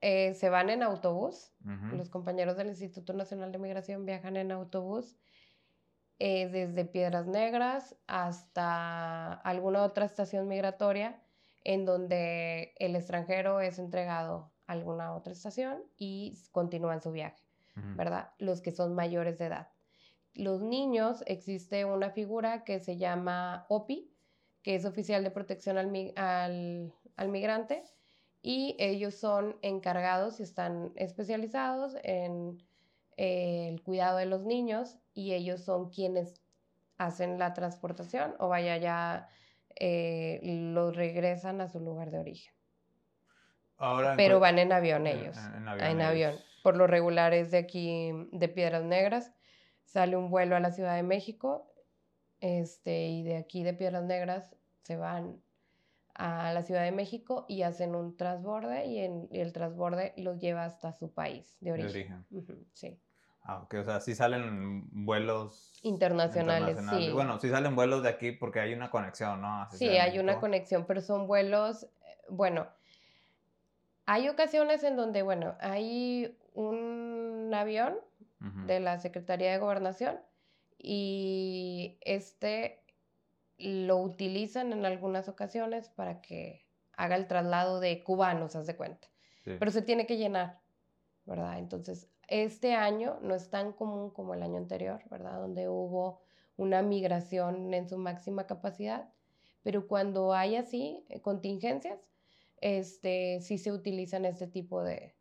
eh, se van en autobús. Los compañeros del Instituto Nacional de Migración viajan en autobús desde Piedras Negras hasta alguna otra estación migratoria en donde el extranjero es entregado alguna otra estación y continúan su viaje. ¿verdad? Los que son mayores de edad. Los niños, existe una figura que se llama OPI, que es oficial de protección al, mi- al- al migrante, y ellos son encargados y están especializados en eh, el cuidado de los niños y ellos son quienes hacen la transportación o vaya ya eh, los regresan a su lugar de origen. Ahora, en Pero van en avión en- ellos. En, en En avión. avión. ellos. Por lo regular es de aquí, de Piedras Negras. Sale un vuelo a la Ciudad de México. Este, y de aquí de Piedras Negras se van a la Ciudad de México y hacen un transborde y, en, y el transborde los lleva hasta su país de De origen. origen. Ujú, sí. Ah, ok, o sea, sí salen vuelos Internacionales, sí. Bueno, sí salen vuelos de aquí porque hay una conexión, ¿no? Sí, de hay una conexión, pero son vuelos, eh, bueno, hay ocasiones en donde, bueno, hay un avión de la Secretaría de Gobernación y este lo utilizan en algunas ocasiones para que haga el traslado de cubanos, haz de cuenta. Sí. Pero se tiene que llenar, ¿verdad? Entonces, este año no es tan común como el año anterior, ¿verdad? Donde hubo una migración en su máxima capacidad, pero cuando hay así eh, contingencias, este, sí se utilizan este tipo de,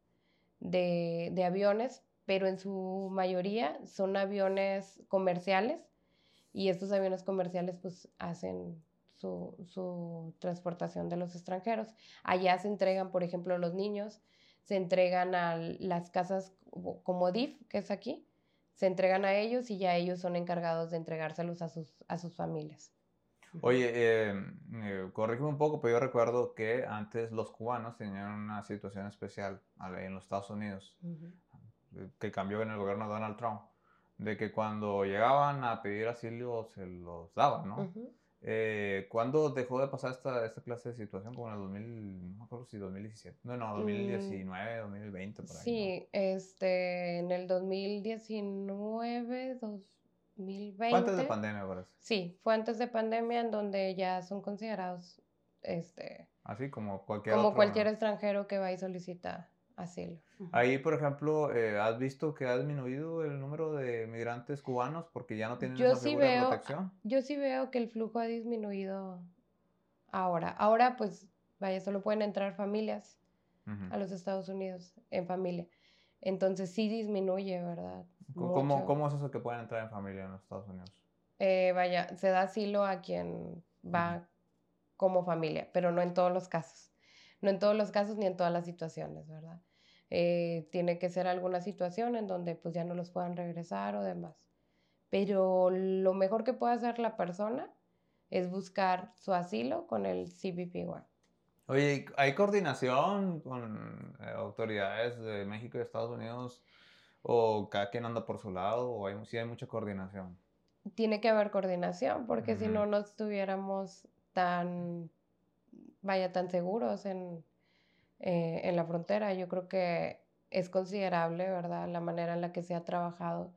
de, aviones, pero en su mayoría son aviones comerciales y estos aviones comerciales pues hacen su, su transportación de los extranjeros. Allá se entregan, por ejemplo, los niños, se entregan a las casas como- DIF, que es aquí, se entregan a ellos y ya ellos son encargados de entregárselos a sus familias. Oye, eh, eh, corrígeme un poco, pero yo recuerdo que antes los cubanos tenían una situación especial en los Estados Unidos, eh, que cambió en el gobierno de Donald Trump, de que cuando llegaban a pedir asilo se los daban, ¿no? Eh, ¿Cuándo dejó de pasar esta, esta clase de situación? Como en el 2000, no me acuerdo si 2017, no, no, 2019, 2020, por ahí. ¿no? Mm. Sí, este, en el 2019, 2020. Fue antes de pandemia, parece. Sí, fue antes de pandemia en donde ya son considerados este, Así como cualquier como otro, cualquier ¿no? extranjero que va y solicita asilo. Ahí, por ejemplo, eh, ¿has visto que ha disminuido el número de migrantes cubanos porque ya no tienen Yo esa sí figura de veo, protección? yo sí veo que el flujo ha disminuido ahora. Ahora, pues, vaya, solo pueden entrar familias a los Estados Unidos en familia. Entonces sí disminuye, ¿verdad? ¿Cómo. ¿Cómo es eso que pueden entrar en familia en los Estados Unidos? Eh, vaya, se da asilo a quien va como familia, pero no en todos los casos. No en todos los casos ni en todas las situaciones, ¿verdad? Eh, tiene que ser alguna situación en donde pues ya no los puedan regresar o demás. Pero lo mejor que puede hacer la persona es buscar su asilo con el CBP-1. Oye, ¿hay coordinación con eh, autoridades de México y Estados Unidos? ¿O cada quien anda por su lado? ¿O hay, sí hay mucha coordinación? Tiene que haber coordinación porque si no, no estuviéramos tan, vaya, tan seguros en, eh, en la frontera. Yo creo que es considerable, ¿verdad? La manera en la que se ha trabajado,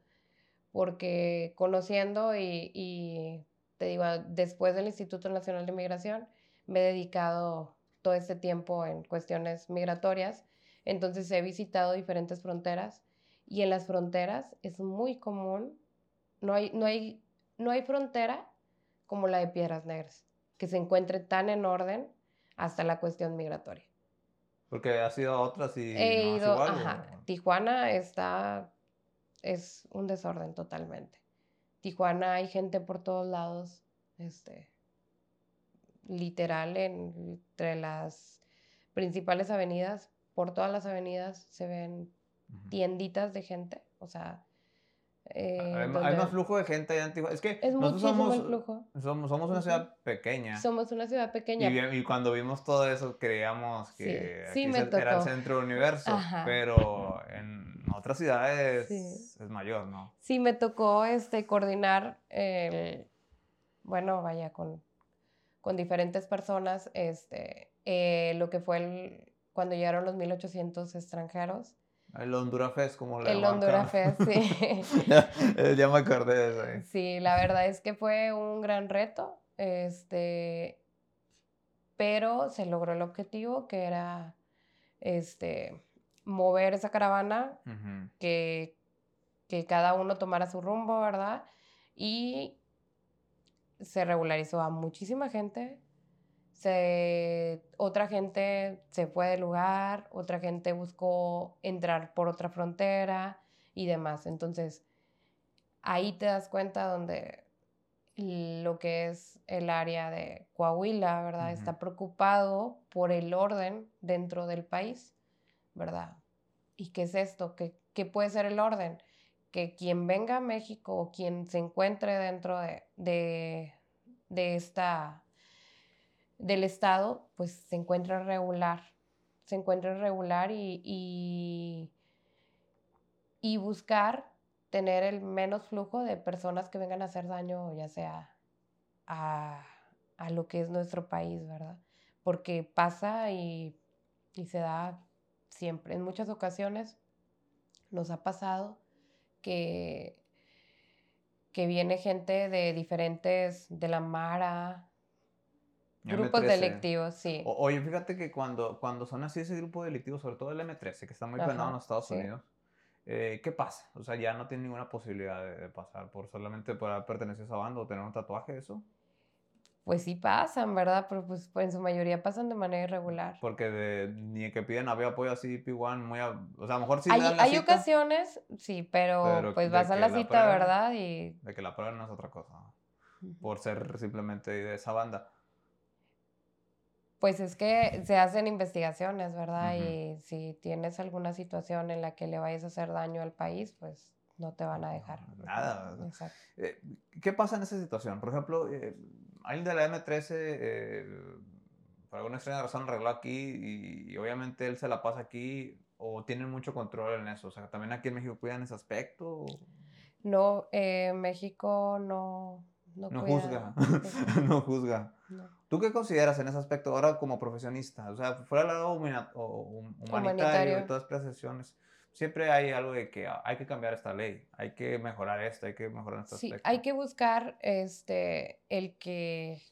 porque conociendo y, y te digo, después del Instituto Nacional de Migración, me he dedicado todo este tiempo en cuestiones migratorias, entonces he visitado diferentes fronteras y en las fronteras es muy común, no hay, no hay, no hay frontera como la de Piedras Negras, que se encuentre tan en orden hasta la cuestión migratoria. Porque has ido a otras y He no ido, igual. ajá, ¿o? Tijuana está, es un desorden totalmente. Tijuana hay gente por todos lados, este, literal, en- entre las principales avenidas, por todas las avenidas se ven tienditas de gente, o sea, eh, Hay, hay más flujo de gente allá Tijuana. Es que es nosotros somos, flujo. somos, somos una ciudad pequeña. Somos una ciudad pequeña. y cuando vimos todo eso creíamos que sí aquí era el centro del universo, Ajá. pero en otras ciudades Sí. es mayor, ¿no? Sí, me tocó este, coordinar, el, bueno, vaya, con, con diferentes personas, este, eh, lo que fue el, cuando llegaron los 1800 extranjeros. El Honduras Fest, como le El. Honduras Fest, sí. ya, ya me acordé de eso. eh. Sí, la verdad es que fue un gran reto, este, pero se logró el objetivo que era, este, mover esa caravana que, que cada uno tomara su rumbo, ¿verdad? Y se regularizó a muchísima gente. Se, otra gente se fue del lugar, otra gente buscó entrar por otra frontera y demás. Entonces, ahí te das cuenta donde lo que es el área de Coahuila, ¿verdad? Está preocupado por el orden dentro del país, ¿verdad? ¿Y qué es esto? ¿Qué, qué puede ser el orden? Que quien venga a México o quien se encuentre dentro de, de, de esta, del Estado, pues se encuentra regular. Se encuentra regular y, y, y buscar tener el menos flujo de personas que vengan a hacer daño, ya sea a, a lo que es nuestro país, ¿verdad? Porque pasa y, y se da siempre. En muchas ocasiones nos ha pasado que, que viene gente de diferentes, de la Mara, grupos M13. delictivos, sí. O- oye, fíjate que cuando, cuando son así ese grupo delictivo, sobre todo el M13, que está muy penado en los Estados sí. Unidos, eh, ¿qué pasa? O sea, ya no tiene ninguna posibilidad de, de pasar por solamente por haber pertenecido a esa banda o tener un tatuaje, eso. Pues sí pasan, ¿verdad? Pero pues, pues, en su mayoría pasan de manera irregular. Porque de, ni que piden había apoyo así, P1, muy. a- o sea, a lo mejor sí hay dan la hay cita, ocasiones, sí, pero, Pero pues vas a la la cita, ¿verdad? Y De que la prueben no es otra cosa. Por ser simplemente de esa banda. Pues es que se hacen investigaciones, ¿verdad? Y si tienes alguna situación en la que le vayas a hacer daño al país, pues no te van a dejar. Nada. Exacto. Eh, ¿Qué pasa en esa situación? Por ejemplo, eh, alguien de la M13, eh, por alguna extraña razón, arregló aquí y, y obviamente él se la pasa aquí o tienen mucho control en eso. O sea, también aquí en México cuidan ese aspecto. No, eh, México no, no, No juzga. no juzga. no. ¿Tú qué consideras en ese aspecto ahora como profesionista? O sea, fuera del lado o humanitario, Humanitario. y todas estas sesiones, siempre hay algo de que ah, hay que cambiar esta ley, hay que mejorar esto, hay que mejorar este Sí, aspecto. hay que buscar este, el que,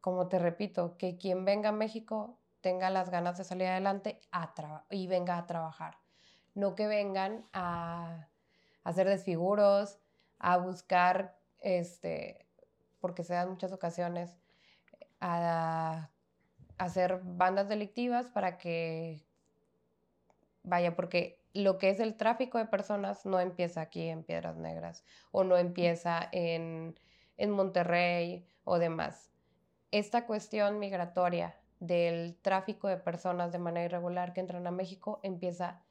como te repito, que quien venga a México tenga las ganas de salir adelante a y venga a trabajar. No que vengan a, a hacer desfiguros, a buscar, este, porque se dan muchas ocasiones, a, a hacer bandas delictivas para que, vaya, porque lo que es el tráfico de personas no empieza aquí en Piedras Negras o no empieza en, en Monterrey o demás. Esta cuestión migratoria del tráfico de personas de manera irregular que entran a México empieza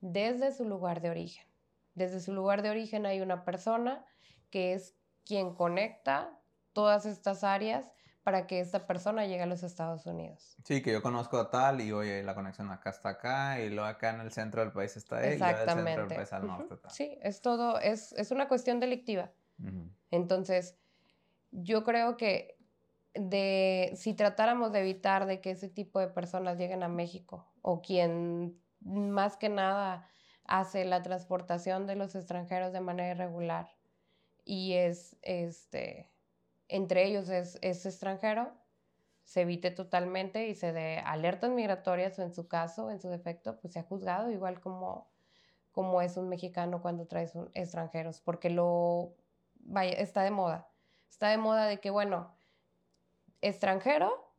desde su lugar de origen. Desde su lugar de origen hay una persona que es quien conecta todas estas áreas para que esta persona llegue a los Estados Unidos. Sí, que yo conozco a tal y oye, la conexión acá está acá y luego acá en el centro del país está él Exactamente. y el centro del país al norte está. Sí, es todo, es, es una cuestión delictiva. Entonces, yo creo que de, si tratáramos de evitar de que ese tipo de personas lleguen a México o quien más que nada hace la transportación de los extranjeros de manera irregular y es este entre ellos es, extranjero, se evite totalmente y se dé alertas migratorias o en su caso, en su defecto, pues se ha juzgado igual como, como es un mexicano cuando traes extranjeros, porque lo, está de moda. Está de moda de que, bueno, extranjero,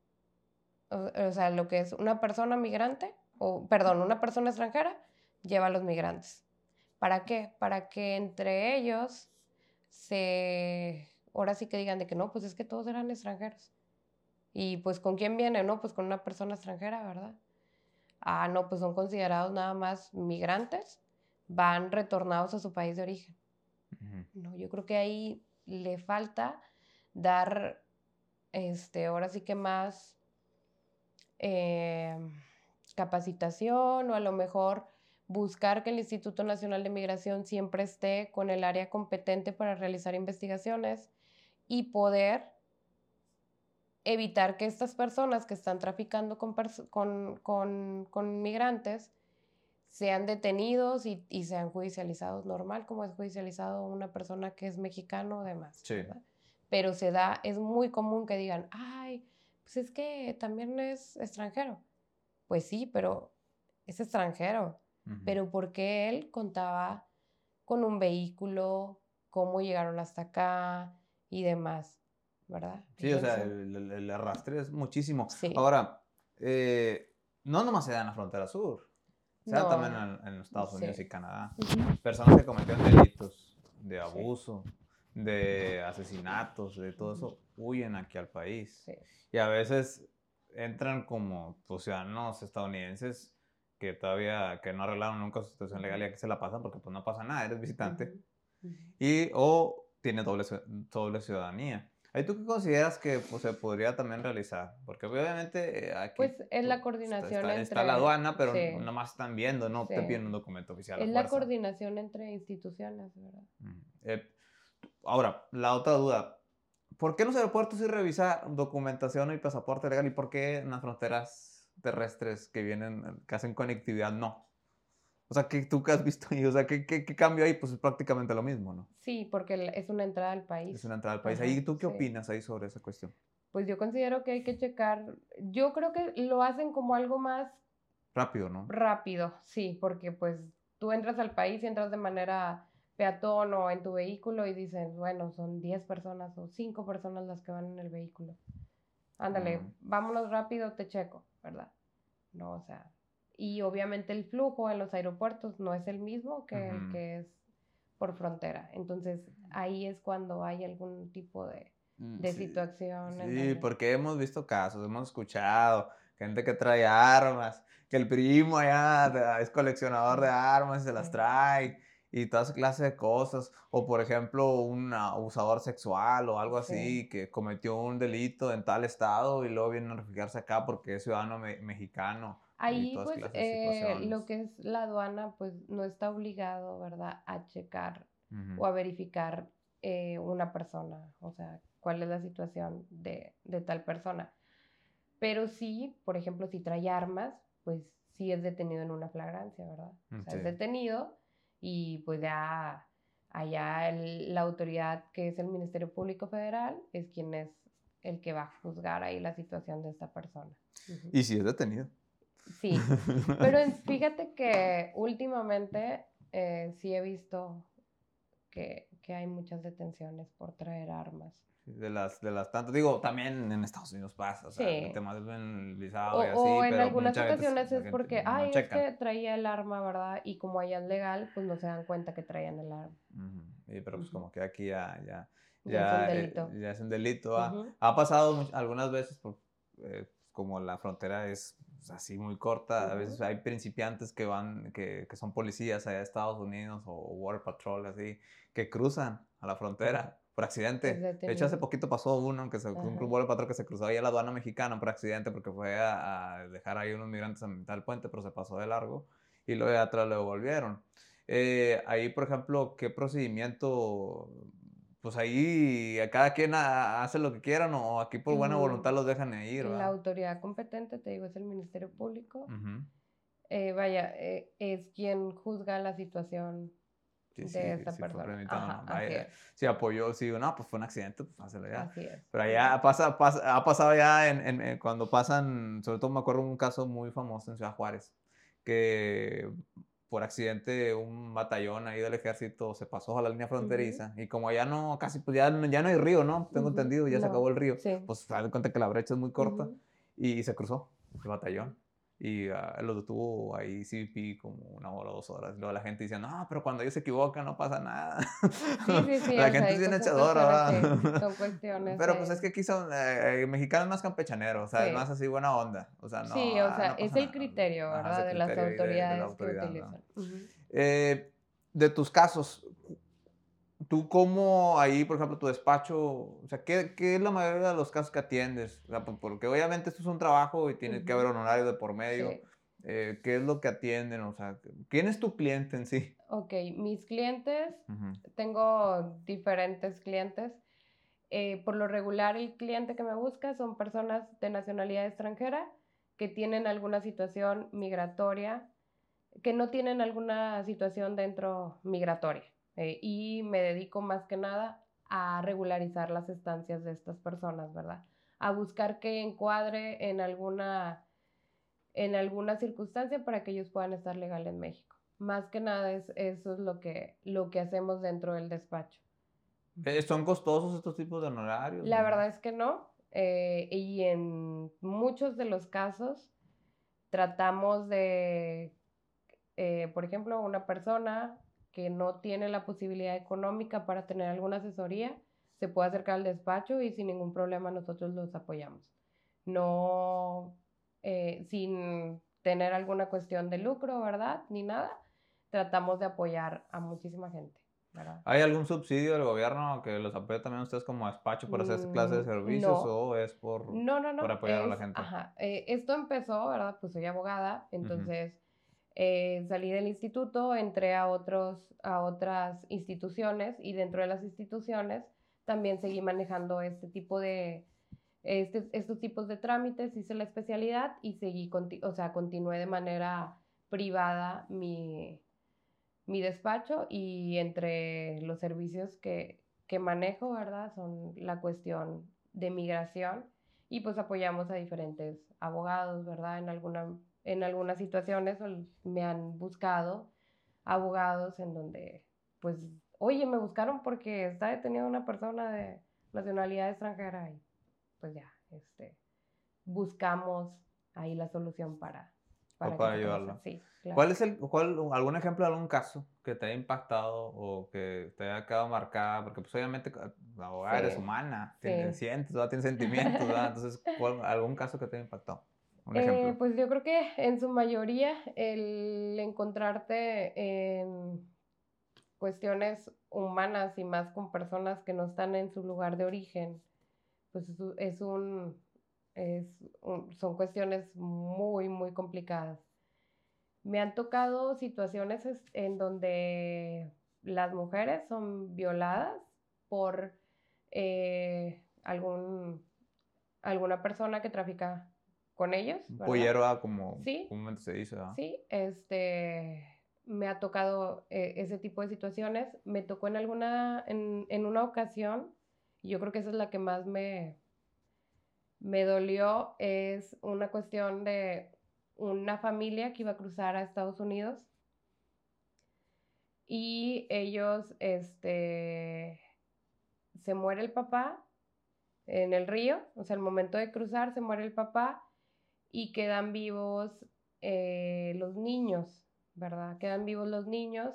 o, sea, lo que es una persona migrante, o perdón, una persona extranjera, lleva a los migrantes. ¿Para qué? Para que entre ellos se ahora sí que digan de que no, pues es que todos eran extranjeros. Y pues con quién viene, no, pues con una persona extranjera, ¿verdad? Ah, no, pues son considerados nada más migrantes, van retornados a su país de origen. No, yo creo que ahí le falta dar, este, ahora sí que más eh, capacitación o a lo mejor buscar que el Instituto Nacional de Migración siempre esté con el área competente para realizar investigaciones y poder evitar que estas personas que están traficando con, migrantes sean detenidos y, sean judicializados normal, como es judicializado una persona que es mexicano o demás. Pero se da, es muy común que digan, ay, pues es que también es extranjero. Pues sí, pero es extranjero. Pero porque él contaba con un vehículo, cómo llegaron hasta acá, y demás, ¿verdad? Sí, o sea, el, arrastre es muchísimo. Ahora, eh, no nomás se da en la frontera sur, se da también en, Estados Unidos y Canadá. Personas que cometieron delitos de abuso, de asesinatos, de todo eso, huyen aquí al país. Y a veces entran como pues, ciudadanos estadounidenses que todavía que no arreglaron nunca su situación legal y aquí se la pasan porque pues no pasa nada, eres visitante. Y o tiene doble, doble ciudadanía. ¿Ahí tú qué consideras que pues, se podría también realizar? Porque obviamente eh, aquí... Pues es la coordinación está, entre... Está la aduana, pero no más están viendo, no te piden un documento oficial. Es la coordinación entre instituciones, ¿verdad? Eh, ahora, la otra duda. ¿Por qué en los aeropuertos sí revisa documentación y pasaporte legal y por qué en las fronteras terrestres que vienen, que hacen conectividad, no? O sea, ¿qué tú qué has visto ahí? O sea, ¿qué, qué, cambio hay? Pues es prácticamente lo mismo, ¿no? Sí, porque es una entrada al país. Es una entrada al país. ¿Ahí tú qué opinas ahí sobre esa cuestión? Pues yo considero que hay que checar. Yo creo que lo hacen como algo más... Rápido, ¿no? Rápido, sí, porque pues tú entras al país y entras de manera peatón o en tu vehículo y dicen, bueno, son 10 personas o 5 personas las que van en el vehículo. Ándale, vámonos rápido, te checo, ¿verdad? No, o sea, y obviamente el flujo en los aeropuertos no es el mismo que el que es por frontera. Entonces ahí es cuando hay algún tipo de, mm, situación. Sí, porque hemos visto casos, hemos escuchado gente que trae armas, que el primo allá es coleccionador de armas y se las trae y toda esa clase de cosas. O por ejemplo, un abusador sexual o algo así que cometió un delito en tal estado y luego viene a refugiarse acá porque es ciudadano mexicano. Ahí, pues, eh, lo que es la aduana, pues, no está obligado, ¿verdad?, a checar o a verificar eh, una persona, o sea, cuál es la situación de, tal persona. Pero sí, por ejemplo, si trae armas, pues sí es detenido en una flagrancia, ¿verdad? O sea, es detenido y pues ya allá la autoridad que es el Ministerio Público Federal es quien es el que va a juzgar ahí la situación de esta persona. ¿Y si es detenido? Sí, pero fíjate que últimamente eh, sí he visto que, hay muchas detenciones por traer armas. de las, de las tantas. Digo, también en Estados Unidos pasa, o sea, Sí. el tema del O, visado y así, o en pero algunas ocasiones es porque, no ay, es checan. que traía el arma, ¿verdad? Y como allá es legal, pues no se dan cuenta que traían el arma. Ujú, sí, pero pues Ujú. como que aquí ya, ya, Ya es un eh, delito. ya es un delito. ah. Ujú. Ha pasado much- algunas veces, por, eh, como la frontera es pues, así muy corta, a veces hay principiantes que van, que, que son policías allá de Estados Unidos o Border Patrol, así, que cruzan a la frontera por accidente. De hecho, hace poquito pasó uno, que se, un Ajá. Border Patrol que se cruzó ahí a la aduana mexicana por accidente porque fue a, a dejar ahí unos migrantes a mitad del puente, pero se pasó de largo y luego de atrás lo devolvieron. Eh, ahí, por ejemplo, ¿qué procedimiento? Pues ahí a cada quien ha- hace lo que quieran o aquí por buena voluntad los dejan ir, La ¿verdad? autoridad competente, te digo, es el Ministerio Público. Ujú. Eh, vaya, eh, es quien juzga la situación Sí, de sí, esta sí persona. Ajá, vaya. es. Si apoyó, si no, pues fue un accidente, pues hácelo ya. Así es. Pero allá pasa, pasa- ha pasado ya en, en- en cuando pasan, sobre todo me acuerdo un caso muy famoso en Ciudad Juárez, que por accidente un batallón ahí del ejército se pasó a la línea fronteriza y como ya no, casi, pues ya, no- ya no hay río, ¿no? Tengo Ujú, entendido, ya se acabó el río. Sí. Pues se da cuenta que la brecha es muy corta y se cruzó el batallón. Y ah, lo detuvo ahí CBP como una hora o dos horas. Luego la gente dice, no, pero cuando ellos se equivocan no pasa nada. Sí, sí, sí. la gente es bien echadora, cuestiones, ¿verdad? sí, son cuestiones. Pero pues es que aquí son, eh, eh, mexicano es más campechanero, o sea, es más así buena onda. O sea, no, sí, o ah, sea, no es el nada. criterio, ¿verdad? de las criterio ahí de- de la autoridades autoridad, que ¿no? utilizan. Eh, de tus casos, ¿tú cómo ahí, por ejemplo, tu despacho, o sea, qué, qué es la mayoría de los casos que atiendes? O sea, po- porque obviamente esto es un trabajo y tiene que haber un horario de por medio. Sí. Eh, ¿Qué es lo que atienden? O sea, ¿quién es tu cliente en sí? Ok, mis clientes, tengo diferentes clientes. Eh, por lo regular, el cliente que me busca son personas de nacionalidad extranjera que tienen alguna situación migratoria, que no tienen alguna situación dentro migratoria. Eh, y me dedico más que nada a regularizar las estancias de estas personas, ¿verdad? A buscar que encuadre en alguna, en alguna circunstancia para que ellos puedan estar legal en México. Más que nada es, eso es lo que, lo que hacemos dentro del despacho. Eh, ¿Son costosos estos tipos de honorarios? La verdad es que no. eh, y en muchos de los casos tratamos de, eh, por ejemplo, una persona que no tiene la posibilidad económica para tener alguna asesoría, se puede acercar al despacho y sin ningún problema nosotros los apoyamos. No eh, sin tener alguna cuestión de lucro, ¿verdad? Ni nada. Tratamos de apoyar a muchísima gente, ¿verdad? ¿Hay algún subsidio del gobierno que los apoye también ustedes como despacho para hacer esta clase de Mm, servicios no. o es por... No, no, no. por apoyar a la gente. Ajá. eh, esto empezó, ¿verdad? Pues soy abogada, entonces eh, salí del instituto, entré a, otros, a otras instituciones y dentro de las instituciones también seguí manejando este tipo de, este, estos tipos de trámites, hice la especialidad y seguí, o sea, continué de manera privada mi, mi despacho y entre los servicios que, que manejo, ¿verdad? Son la cuestión de migración y pues apoyamos a diferentes abogados, ¿verdad? En, alguna, en algunas situaciones me han buscado abogados en donde, pues, oye, me buscaron porque está detenida una persona de nacionalidad extranjera y pues ya, este, buscamos ahí la solución para, para hacer. ayudarla. Sí, claro. ¿Cuál es el, cuál, algún ejemplo de algún caso que te haya impactado o que te haya quedado marcada? Porque pues obviamente ca- la abogada eres Sí, humana, tienes, sí. sientes, tienes sentimientos, ¿verdad? Entonces, ¿cuál- algún caso que te haya impactado? Un Eh, pues yo creo que en su mayoría el encontrarte en cuestiones humanas y más con personas que no están en su lugar de origen, pues es un, es un- son cuestiones muy, muy complicadas. Me han tocado situaciones es- en donde las mujeres son violadas por eh, algún, alguna persona que trafica con ellos. Un pollero, ¿verdad? como Sí. comúnmente se dice. Sí, este, me ha tocado eh, ese tipo de situaciones. Me tocó en alguna, en, en una ocasión, y yo creo que esa es la que más me, me dolió, es una cuestión de una familia que iba a cruzar a Estados Unidos y ellos, este, se muere el papá en el río, o sea, el momento de cruzar se muere el papá y quedan vivos eh, los niños, ¿verdad? Quedan vivos los niños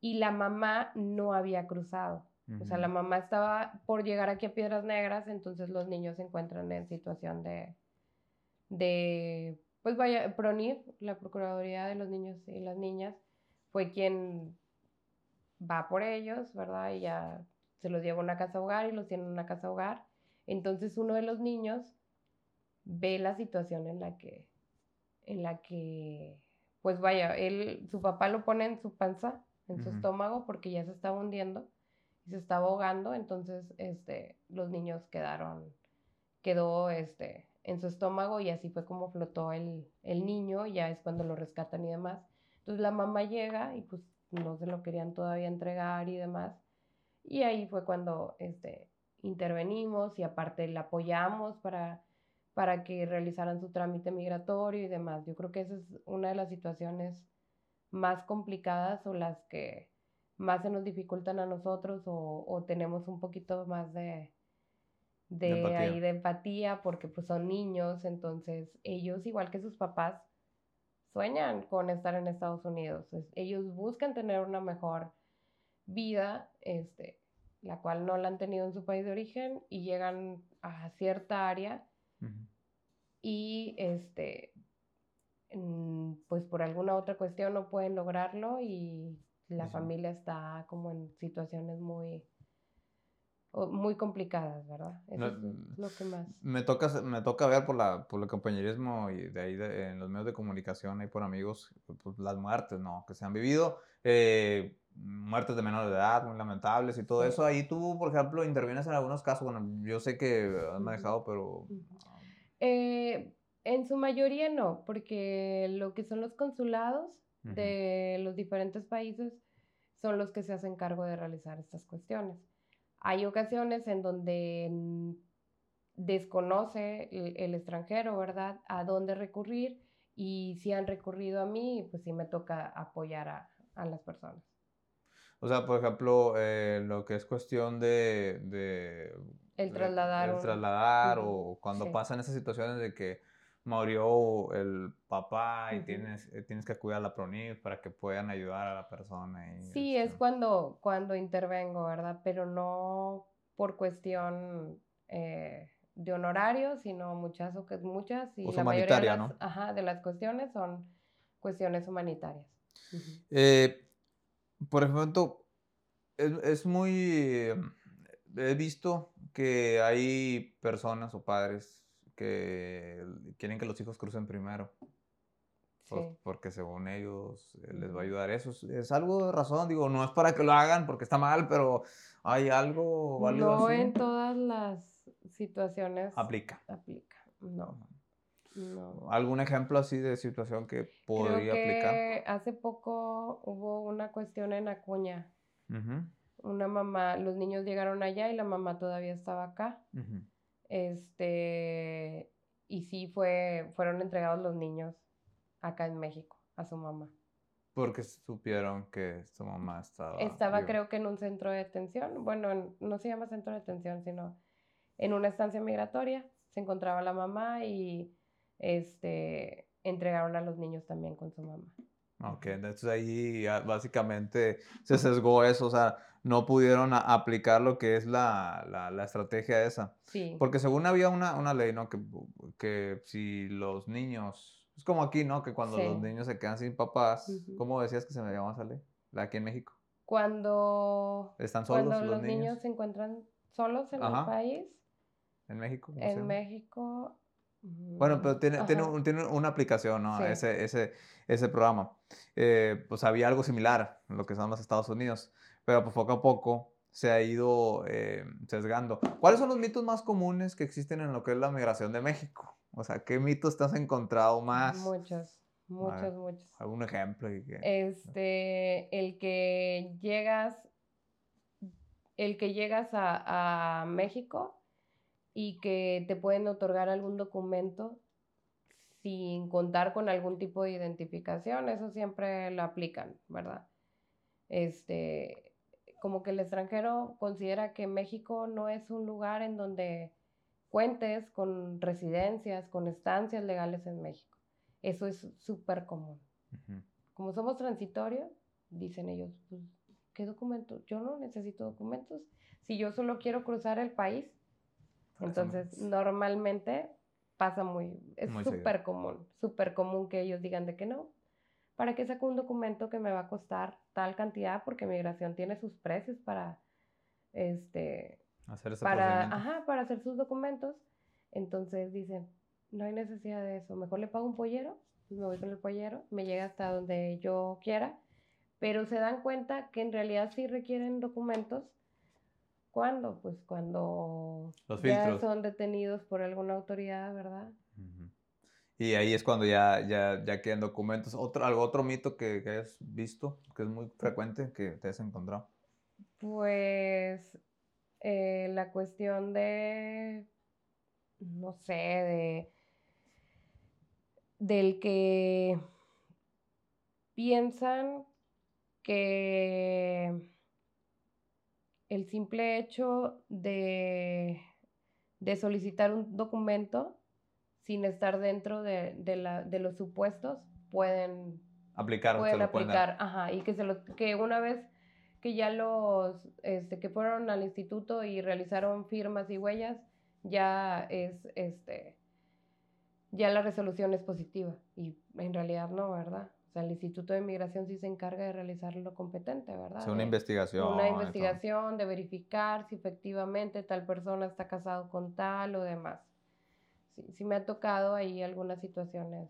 y la mamá no había cruzado. O sea, la mamá estaba por llegar aquí a Piedras Negras, entonces los niños se encuentran en situación de, de pues vaya, PRONIF, la Procuraduría de los Niños y las Niñas, fue quien va por ellos, ¿verdad? Y ya se los lleva a una casa hogar y los tiene en una casa hogar. Entonces uno de los niños ve la situación en la que, en la que, pues vaya, él, su papá lo pone en su panza, en su estómago, porque ya se estaba hundiendo y se estaba ahogando, entonces, este, los niños quedaron, quedó, este, en su estómago y así fue como flotó el, el niño, ya es cuando lo rescatan y demás. Entonces la mamá llega y pues no se lo querían todavía entregar y demás. Y ahí fue cuando este, intervenimos y aparte le apoyamos para, para que realizaran su trámite migratorio y demás. Yo creo que esa es una de las situaciones más complicadas o las que más se nos dificultan a nosotros o, tenemos un poquito más de, de, empatía. ahí de empatía porque pues son niños, entonces ellos igual que sus papás sueñan con estar en Estados Unidos. ellos buscan tener una mejor vida, este, la cual no la han tenido en su país de origen y llegan a cierta área y este pues por alguna otra cuestión no pueden lograrlo y la familia está como en situaciones muy muy complicadas, ¿verdad? Eso es mm, lo que más. Me toca, me toca ver por, la, por el compañerismo y de ahí en los medios de comunicación y por amigos pues, las muertes, ¿no? Que se han vivido. Eh, muertes de menor de edad, muy lamentables y todo eso. Ahí tú, por ejemplo, intervienes en algunos casos. Bueno, yo sé que has manejado, pero... Eh, en su mayoría no, porque lo que son los consulados de los diferentes países son los que se hacen cargo de realizar estas cuestiones. Hay ocasiones en donde desconoce el, extranjero, ¿verdad?, a dónde recurrir y si han recurrido a mí, pues sí me toca apoyar a, las personas. O sea, por ejemplo, eh, lo que es cuestión de... el trasladar. El, trasladar o cuando pasan esas situaciones de que murió el papá y tienes, eh, tienes que acudir a la PRONIF para que puedan ayudar a la persona. Y, sí, es cuando, cuando intervengo, ¿verdad? Pero no por cuestión eh, de honorario, sino muchas, muchas y la mayoría de las, ¿no? ajá, de las cuestiones son cuestiones humanitarias. Eh, por ejemplo, es, es muy... He visto que hay personas o padres que quieren que los hijos crucen primero. porque según ellos eh, les va a ayudar. Eso es, algo de razón, digo, no es para que lo hagan porque está mal, pero hay algo válido. No en todas las situaciones. Aplica. Aplica, no. No. ¿Algún ejemplo así de situación que podría Creo que aplicar? Hace poco hubo una cuestión en Acuña. Una mamá, los niños llegaron allá y la mamá todavía estaba acá. Este, y sí fue, fueron entregados los niños acá en México a su mamá. Porque supieron que su mamá estaba. Estaba, creo que en un centro de detención. Bueno, no se llama centro de detención, sino en una estancia migratoria. Se encontraba la mamá y este, entregaron a los niños también con su mamá. Ok, entonces ahí básicamente se sesgó eso, o sea, no pudieron aplicar lo que es la, la, estrategia esa. Sí. Porque según había una, una ley, ¿no? Que, que, si los niños, es como aquí, ¿no? Que cuando los niños se quedan sin papás, ¿cómo decías que se me llamaba esa ley? La aquí en México. Cuando, ¿Están solos cuando los, niños? se encuentran solos en el país. ¿En México? En México, bueno, pero tiene, tiene, tiene, una aplicación, ¿no? Ese, ese, ese programa. Eh, pues había algo similar en lo que son los Estados Unidos, pero pues poco a poco se ha ido eh, sesgando. ¿Cuáles son los mitos más comunes que existen en lo que es la migración de México? O sea, ¿qué mitos te has encontrado más? Muchos, muchos, muchos. ¿Algún ejemplo? Este, el que llegas, el que llegas a, a México y que te pueden otorgar algún documento sin contar con algún tipo de identificación, eso siempre lo aplican, ¿verdad? Este, como que el extranjero considera que México no es un lugar en donde cuentes con residencias, con estancias legales en México. Eso es súper común. Como somos transitorios, dicen ellos, pues, ¿qué documento? Yo no necesito documentos. Si yo solo quiero cruzar el país, entonces normalmente pasa muy, es súper común, súper común que ellos digan de que no. ¿Para qué saco un documento que me va a costar tal cantidad? Porque migración tiene sus precios para, este, hacer ese para, ajá, para hacer sus documentos. Entonces dicen, no hay necesidad de eso, mejor le pago un pollero, pues me voy con el pollero, me llega hasta donde yo quiera, pero se dan cuenta que en realidad sí requieren documentos. ¿Cuándo? Pues cuando ya son detenidos por alguna autoridad, ¿verdad? Y ahí es cuando ya, ya, ya quedan documentos. Otro, ¿Algo otro mito que, que hayas visto, que es muy frecuente, que te has encontrado? Pues eh, la cuestión de, no sé, de, del que piensan que el simple hecho de, de solicitar un documento sin estar dentro de, la, de los supuestos, pueden aplicar. Pueden aplicar, ajá, y que, se lo, que una vez que ya los, este, que fueron al instituto y realizaron firmas y huellas, ya es, este, ya la resolución es positiva. Y en realidad no, ¿verdad? Sea, el Instituto de Migración sí se encarga de realizar lo competente, ¿verdad? Una investigación. Una investigación, de verificar si efectivamente tal persona está casado con tal o demás sí, me ha tocado ahí algunas situaciones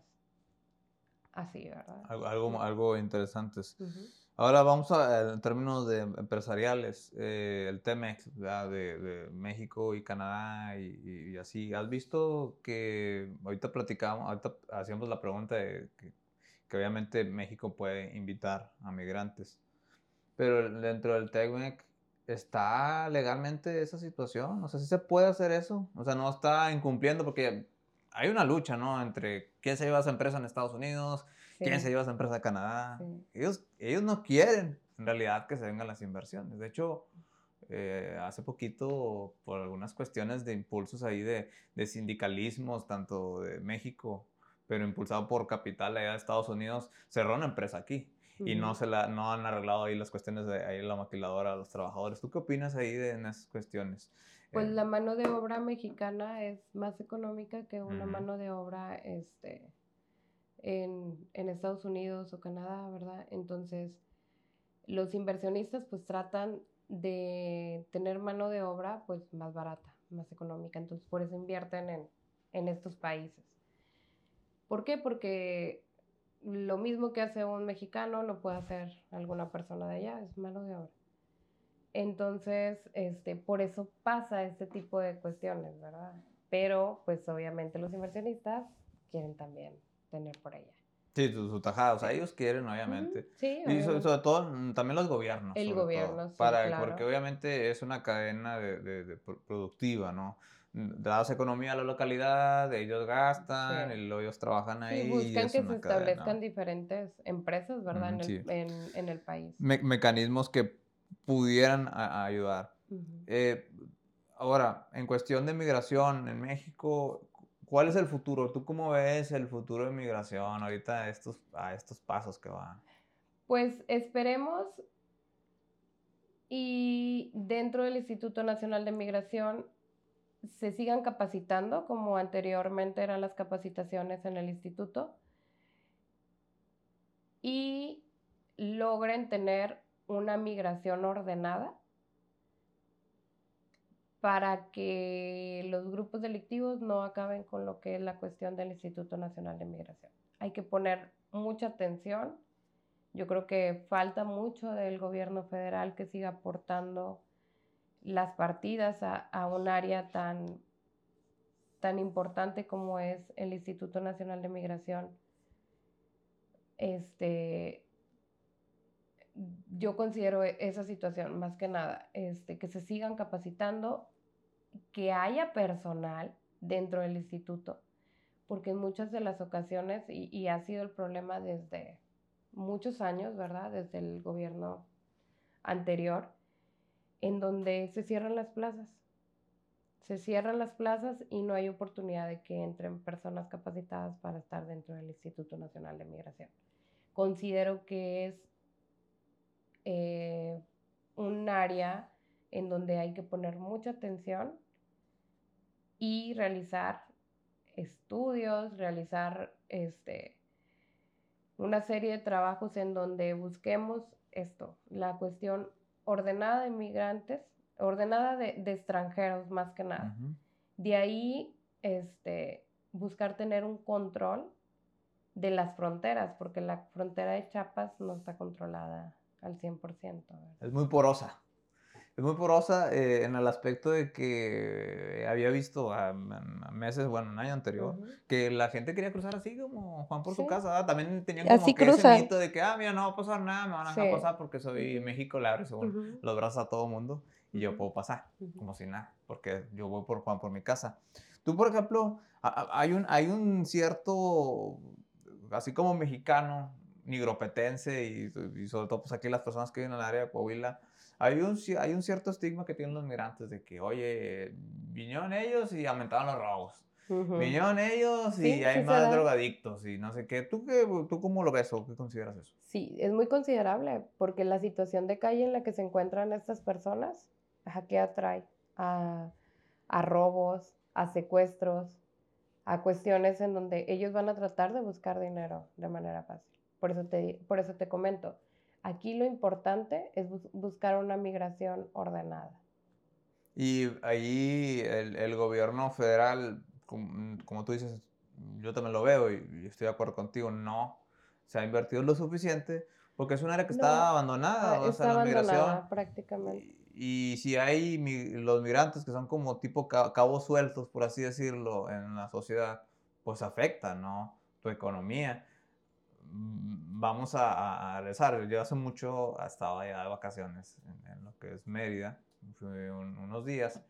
así, ¿verdad? Algo, algo, interesantes. Ahora vamos a en términos de empresariales, eh, el TEMEX de, de, México y Canadá y, y, así. ¿Has visto que ahorita platicamos, ahorita hacíamos la pregunta de que, que, obviamente México puede invitar a migrantes, pero dentro del TEMEC ¿está legalmente esa situación? O sea, ¿sí se puede hacer eso? O sea, no está incumpliendo porque hay una lucha, ¿no? Entre quién se lleva esa empresa en Estados Unidos, quién se lleva esa empresa a Canadá. Ellos, ellos no quieren en realidad que se vengan las inversiones. De hecho, eh, hace poquito, por algunas cuestiones de impulsos ahí de, de sindicalismos, tanto de México, pero impulsado por capital allá de Estados Unidos, cerró una empresa aquí y no, se la, no han arreglado ahí las cuestiones de ahí la maquiladora, los trabajadores. ¿Tú qué opinas ahí de en esas cuestiones? Pues eh, la mano de obra mexicana es más económica que una mano de obra este, en, en, Estados Unidos o Canadá, ¿verdad? Entonces, los inversionistas pues tratan de tener mano de obra pues más barata, más económica. Entonces, por eso invierten en, en estos países. ¿Por qué? Porque lo mismo que hace un mexicano lo puede hacer alguna persona de allá, es mano de obra. Entonces, este, por eso pasa este tipo de cuestiones, ¿verdad? Pero, pues obviamente los inversionistas quieren también tener por allá. Sí, su, tajada, o sea, ellos quieren, obviamente. Sí, Y sobre, todo, mm, también los gobiernos. El gobierno, sí, para, Porque obviamente es una cadena de, de productiva, ¿no? Dadas economía a la localidad, ellos gastan, y ellos trabajan ahí. Sí, buscan que se establezcan diferentes empresas, ¿verdad? en, el, en, el, país. mecanismos que pudieran ayudar. Eh, ahora, en cuestión de migración en México, ¿cuál es el futuro? ¿Tú cómo ves el futuro de migración ahorita a estos, a estos pasos que van? Pues esperemos y dentro del Instituto Nacional de Migración se sigan capacitando como anteriormente eran las capacitaciones en el instituto y logren tener una migración ordenada para que los grupos delictivos no acaben con lo que es la cuestión del Instituto Nacional de Migración. Hay que poner mucha atención. Yo creo que falta mucho del gobierno federal que siga aportando las partidas a, un área tan, tan importante como es el Instituto Nacional de Migración. Este, yo considero e, esa situación más que nada, este, que se sigan capacitando, que haya personal dentro del instituto, porque en muchas de las ocasiones, y, y ha sido el problema desde muchos años, ¿verdad? Desde el gobierno anterior, en donde se cierran las plazas. Se cierran las plazas y no hay oportunidad de que entren personas capacitadas para estar dentro del Instituto Nacional de Migración. Considero que es eh, un área en donde hay que poner mucha atención y realizar estudios, realizar este, una serie de trabajos en donde busquemos esto, la cuestión ordenada de migrantes, ordenada de, extranjeros más que nada. De ahí, este, buscar tener un control de las fronteras, porque la frontera de Chiapas no está controlada al 100%. Es muy porosa. Es muy porosa eh, en el aspecto de que había visto a, meses, bueno, un año anterior, que la gente quería cruzar así como Juan por su casa. También tenían como que ese mito de que, ah, mira, no va a pasar nada, me van a dejar pasar porque soy México, le abre según los brazos a todo mundo y yo puedo pasar, como si nada, porque yo voy por Juan por mi casa. Tú, por ejemplo, hay un, hay un cierto, así como mexicano, nigropetense y, y sobre todo pues aquí las personas que viven en el área de Coahuila, hay un, hay un cierto estigma que tienen los migrantes de que, oye, vinieron ellos y aumentaron los robos. Vinieron ellos y hay más drogadictos y no sé qué. ¿Tú, qué. ¿Tú cómo lo ves o qué consideras eso? Sí, es muy considerable porque la situación de calle en la que se encuentran estas personas, ¿a qué atrae? A, a robos, a secuestros, a cuestiones en donde ellos van a tratar de buscar dinero de manera fácil. Por eso te, por eso te comento, Aquí lo importante es buscar una migración ordenada. Y ahí el, gobierno federal, como, tú dices, yo también lo veo y, estoy de acuerdo contigo, no se ha invertido lo suficiente porque es un área que está abandonada, o sea, la migración. prácticamente. Y, y, si hay los migrantes que son como tipo cabos sueltos, por así decirlo, en la sociedad, pues afecta, ¿no? Tu economía. Mm, vamos a, a, regresar. Yo hace mucho estaba allá de vacaciones en, lo que es Mérida, fui unos días,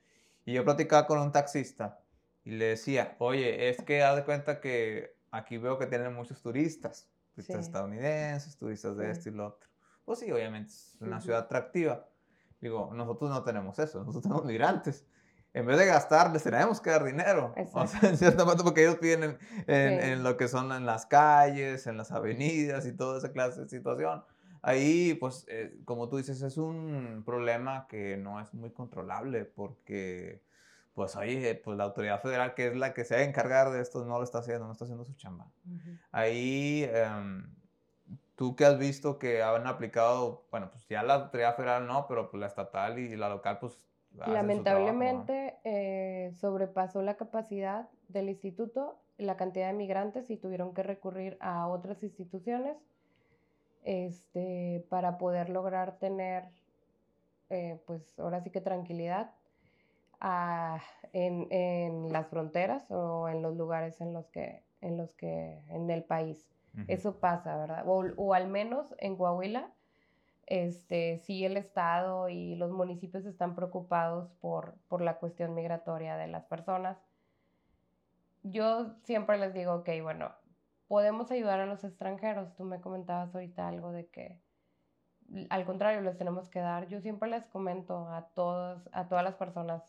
y yo platicaba con un taxista y le decía, oye, es que haz de cuenta que aquí veo que tienen muchos turistas, turistas estadounidenses, turistas de este y lo otro. Pues sí, obviamente es una ciudad atractiva. Digo, nosotros no tenemos eso, nosotros tenemos migrantes en vez de gastar, les tenemos que dar dinero. O sea, en cierta parte, porque ellos piden en, lo que son en las calles, en las avenidas y toda esa clase de situación. Ahí, pues, eh, como tú dices, es un problema que no es muy controlable porque, pues, ahí, pues, la autoridad federal, que es la que se va a encargar de esto, no lo está haciendo, no está haciendo su chamba. Ahí, em, tú que has visto que han aplicado, bueno, pues ya la autoridad federal no, pero pues la estatal y la local, pues Lamentablemente eh, sobrepasó la capacidad del instituto, la cantidad de migrantes y tuvieron que recurrir a otras instituciones este, para poder lograr tener, eh, pues ahora sí que tranquilidad ah, en, en, las fronteras o en los lugares en los que, en los que, en el país. Eso pasa, ¿verdad? O, o al menos en Coahuila este, sí el Estado y los municipios están preocupados por, por la cuestión migratoria de las personas. Yo siempre les digo, ok, bueno, podemos ayudar a los extranjeros. Tú me comentabas ahorita algo de que al contrario, les tenemos que dar. Yo siempre les comento a todos, a todas las personas,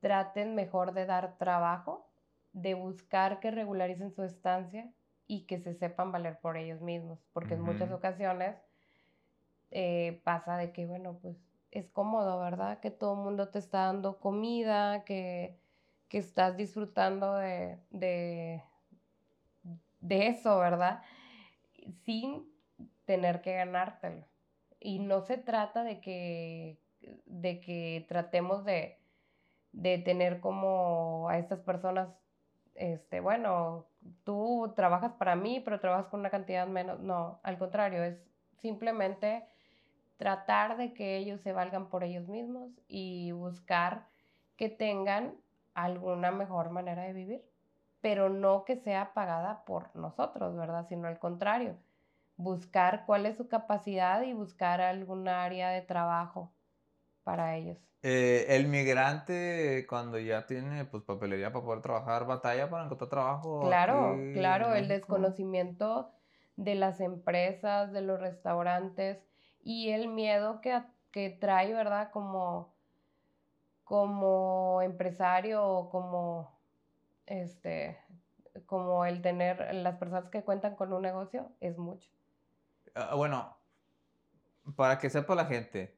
traten mejor de dar trabajo, de buscar que regularicen su estancia y que se sepan valer por ellos mismos, porque en muchas ocasiones eh, pasa de que, bueno, pues es cómodo, ¿verdad? Que todo el mundo te está dando comida, que, que estás disfrutando de, de, de, eso, ¿verdad? Sin tener que ganártelo. Y no se trata de que, de que tratemos de, de tener como a estas personas, este, bueno, tú trabajas para mí, pero trabajas con una cantidad menos. No, al contrario, es simplemente tratar de que ellos se valgan por ellos mismos y buscar que tengan alguna mejor manera de vivir, pero no que sea pagada por nosotros, ¿verdad? Sino al contrario, buscar cuál es su capacidad y buscar algún área de trabajo para ellos. Eh, el migrante cuando ya tiene pues papelería para poder trabajar, batalla para encontrar trabajo. Claro, claro, el desconocimiento de las empresas, de los restaurantes, y el miedo que, que trae, ¿verdad? Como, como empresario o como, este, como el tener, las personas que cuentan con un negocio es mucho. Ah, bueno, para que sepa la gente,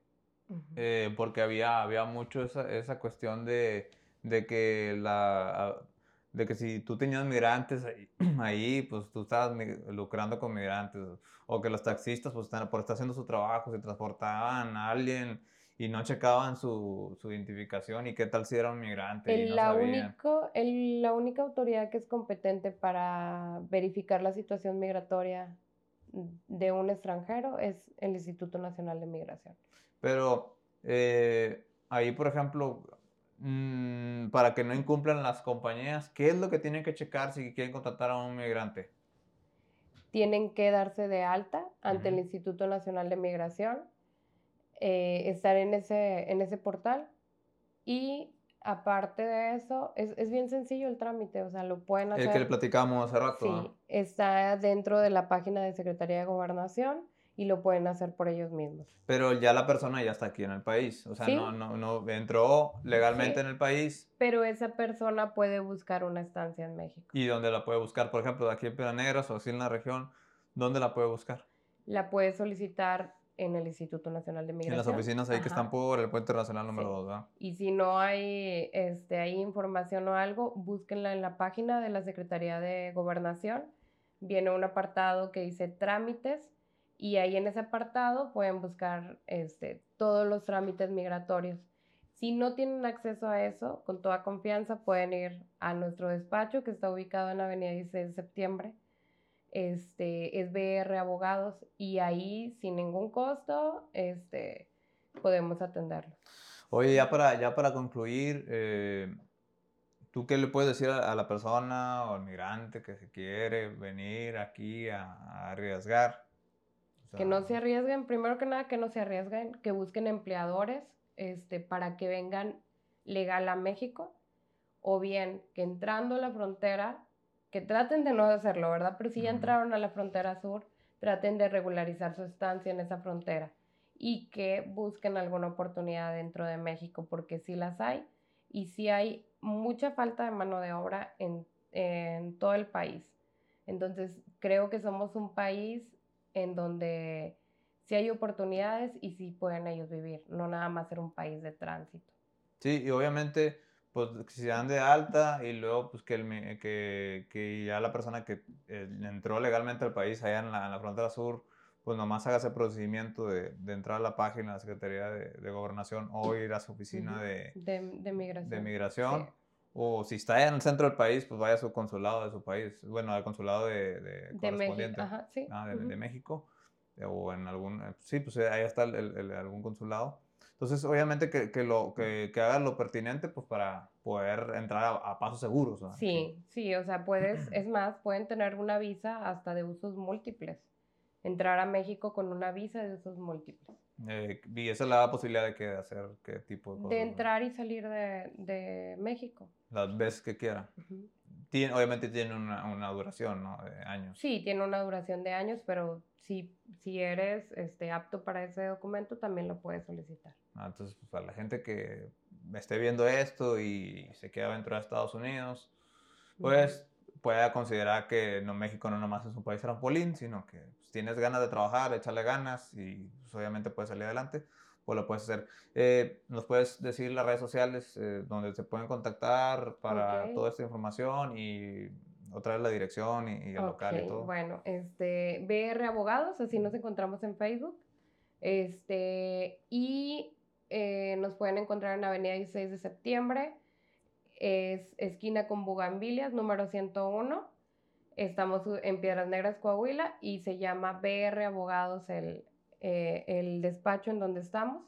eh, porque había, había mucho esa, esa cuestión de, de, que la, de que si tú tenías migrantes ahí, pues tú estabas lucrando con migrantes, o que los taxistas, pues por estar haciendo su trabajo, se transportaban a alguien y no checaban su, su identificación y qué tal si era un migrante. y no la, único, el, la única autoridad que es competente para verificar la situación migratoria de un extranjero es el Instituto Nacional de Migración. Pero eh, ahí, por ejemplo, mm, para que no incumplan las compañías, ¿qué es lo que tienen que checar si quieren contratar a un migrante? Tienen que darse de alta ante el Instituto Nacional de Migración eh, estar en ese, en ese portal y aparte de eso, es, es, bien sencillo el trámite, o sea, lo pueden hacer. El que le platicamos hace rato. Sí, está dentro de la página de Secretaría de Gobernación y lo pueden hacer por ellos mismos. Pero ya la persona ya está aquí en el país, o sea, no, no, no entró legalmente en el país. Pero esa persona puede buscar una estancia en México. ¿Y dónde la puede buscar? Por ejemplo, de aquí en Negras o así en la región, ¿dónde la puede buscar? La puede solicitar en el Instituto Nacional de Migración. En las oficinas ahí que están por el Puente Nacional número 2, ¿verdad? Y si no hay, este, hay información o algo, búsquenla en la página de la Secretaría de Gobernación. Viene un apartado que dice trámites y ahí en ese apartado pueden buscar este, todos los trámites migratorios. Si no tienen acceso a eso, con toda confianza pueden ir a nuestro despacho que está ubicado en la Avenida 16 de Septiembre este, es BR Abogados y ahí sin ningún costo este, podemos atenderlos. Oye, ya para, ya para concluir, eh, ¿tú qué le puedes decir a, la persona o al migrante que se quiere venir aquí a, arriesgar? Que no se arriesguen, primero que nada que no se arriesguen, que busquen empleadores este, para que vengan legal a México o bien que entrando a la frontera que traten de no hacerlo, ¿verdad? Pero si ya entraron a la frontera sur, traten de regularizar su estancia en esa frontera y que busquen alguna oportunidad dentro de México, porque sí las hay y sí hay mucha falta de mano de obra en, en todo el país. Entonces, creo que somos un país en donde sí hay oportunidades y sí pueden ellos vivir, no nada más ser un país de tránsito. Sí, y obviamente pues si se dan de alta y luego pues que, el, que, que ya la persona que eh, entró legalmente al país allá en la, en la, frontera sur, pues nomás haga ese procedimiento de, de entrar a la página de la Secretaría de, de Gobernación o ir a su oficina de, de, migración. De migración. O si está en el centro del país, pues vaya a su consulado de su país, bueno, al consulado de, de, correspondiente México. Ajá, sí. ah, de, México, o en algún, eh, sí, pues ahí está el, el, algún consulado entonces, obviamente que, que lo, que, que, hagas lo pertinente pues para poder entrar a, pasos seguros. Sí, sí, o sea, puedes, es más, pueden tener una visa hasta de usos múltiples. Entrar a México con una visa de usos múltiples. Eh, y esa es la posibilidad de que hacer qué tipo de cosas. De entrar y salir de, de México. Las veces que quiera. tiene, obviamente tiene una, una, duración, ¿no? De años. Sí, tiene una duración de años, pero si, si eres este, apto para ese documento, también lo puedes solicitar. Ah, entonces, pues, para la gente que esté viendo esto y se queda dentro de Estados Unidos, pues pueda considerar que no, México no nomás es un país trampolín, sino que tienes ganas de trabajar, echarle ganas y pues, obviamente puedes salir adelante, pues lo puedes hacer. Eh, ¿Nos puedes decir las redes sociales eh, donde se pueden contactar para toda esta información y otra vez la dirección y, el local y todo? Bueno, este, BR Abogados, así nos encontramos en Facebook. Este, y eh, nos pueden encontrar en Avenida 16 de Septiembre, es esquina con Bugambilias, número 101. Estamos en Piedras Negras, Coahuila, y se llama BR Abogados el, eh, el despacho en donde estamos.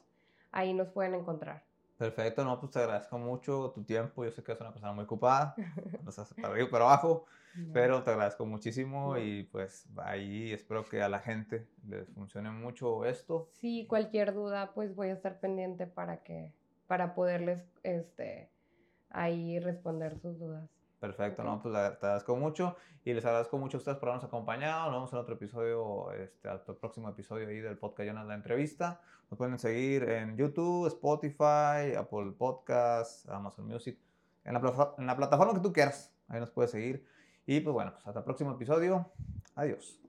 Ahí nos pueden encontrar. Perfecto, no, pues te agradezco mucho tu tiempo. Yo sé que eres una persona muy ocupada, estás para arriba para abajo, pero te agradezco muchísimo y pues ahí espero que a la gente les funcione mucho esto. Sí, cualquier duda, pues voy a estar pendiente para que, para poderles, este, ahí responder sus dudas. Perfecto, no, pues te agradezco mucho y les agradezco mucho a ustedes por habernos acompañado. Nos vemos en otro episodio, este, el próximo episodio ahí del podcast Jonas la entrevista. Nos pueden seguir en YouTube, Spotify, Apple Podcasts, Amazon Music, en la, en la plataforma que tú quieras. Ahí nos puedes seguir. Y pues bueno, pues hasta el próximo episodio. Adiós.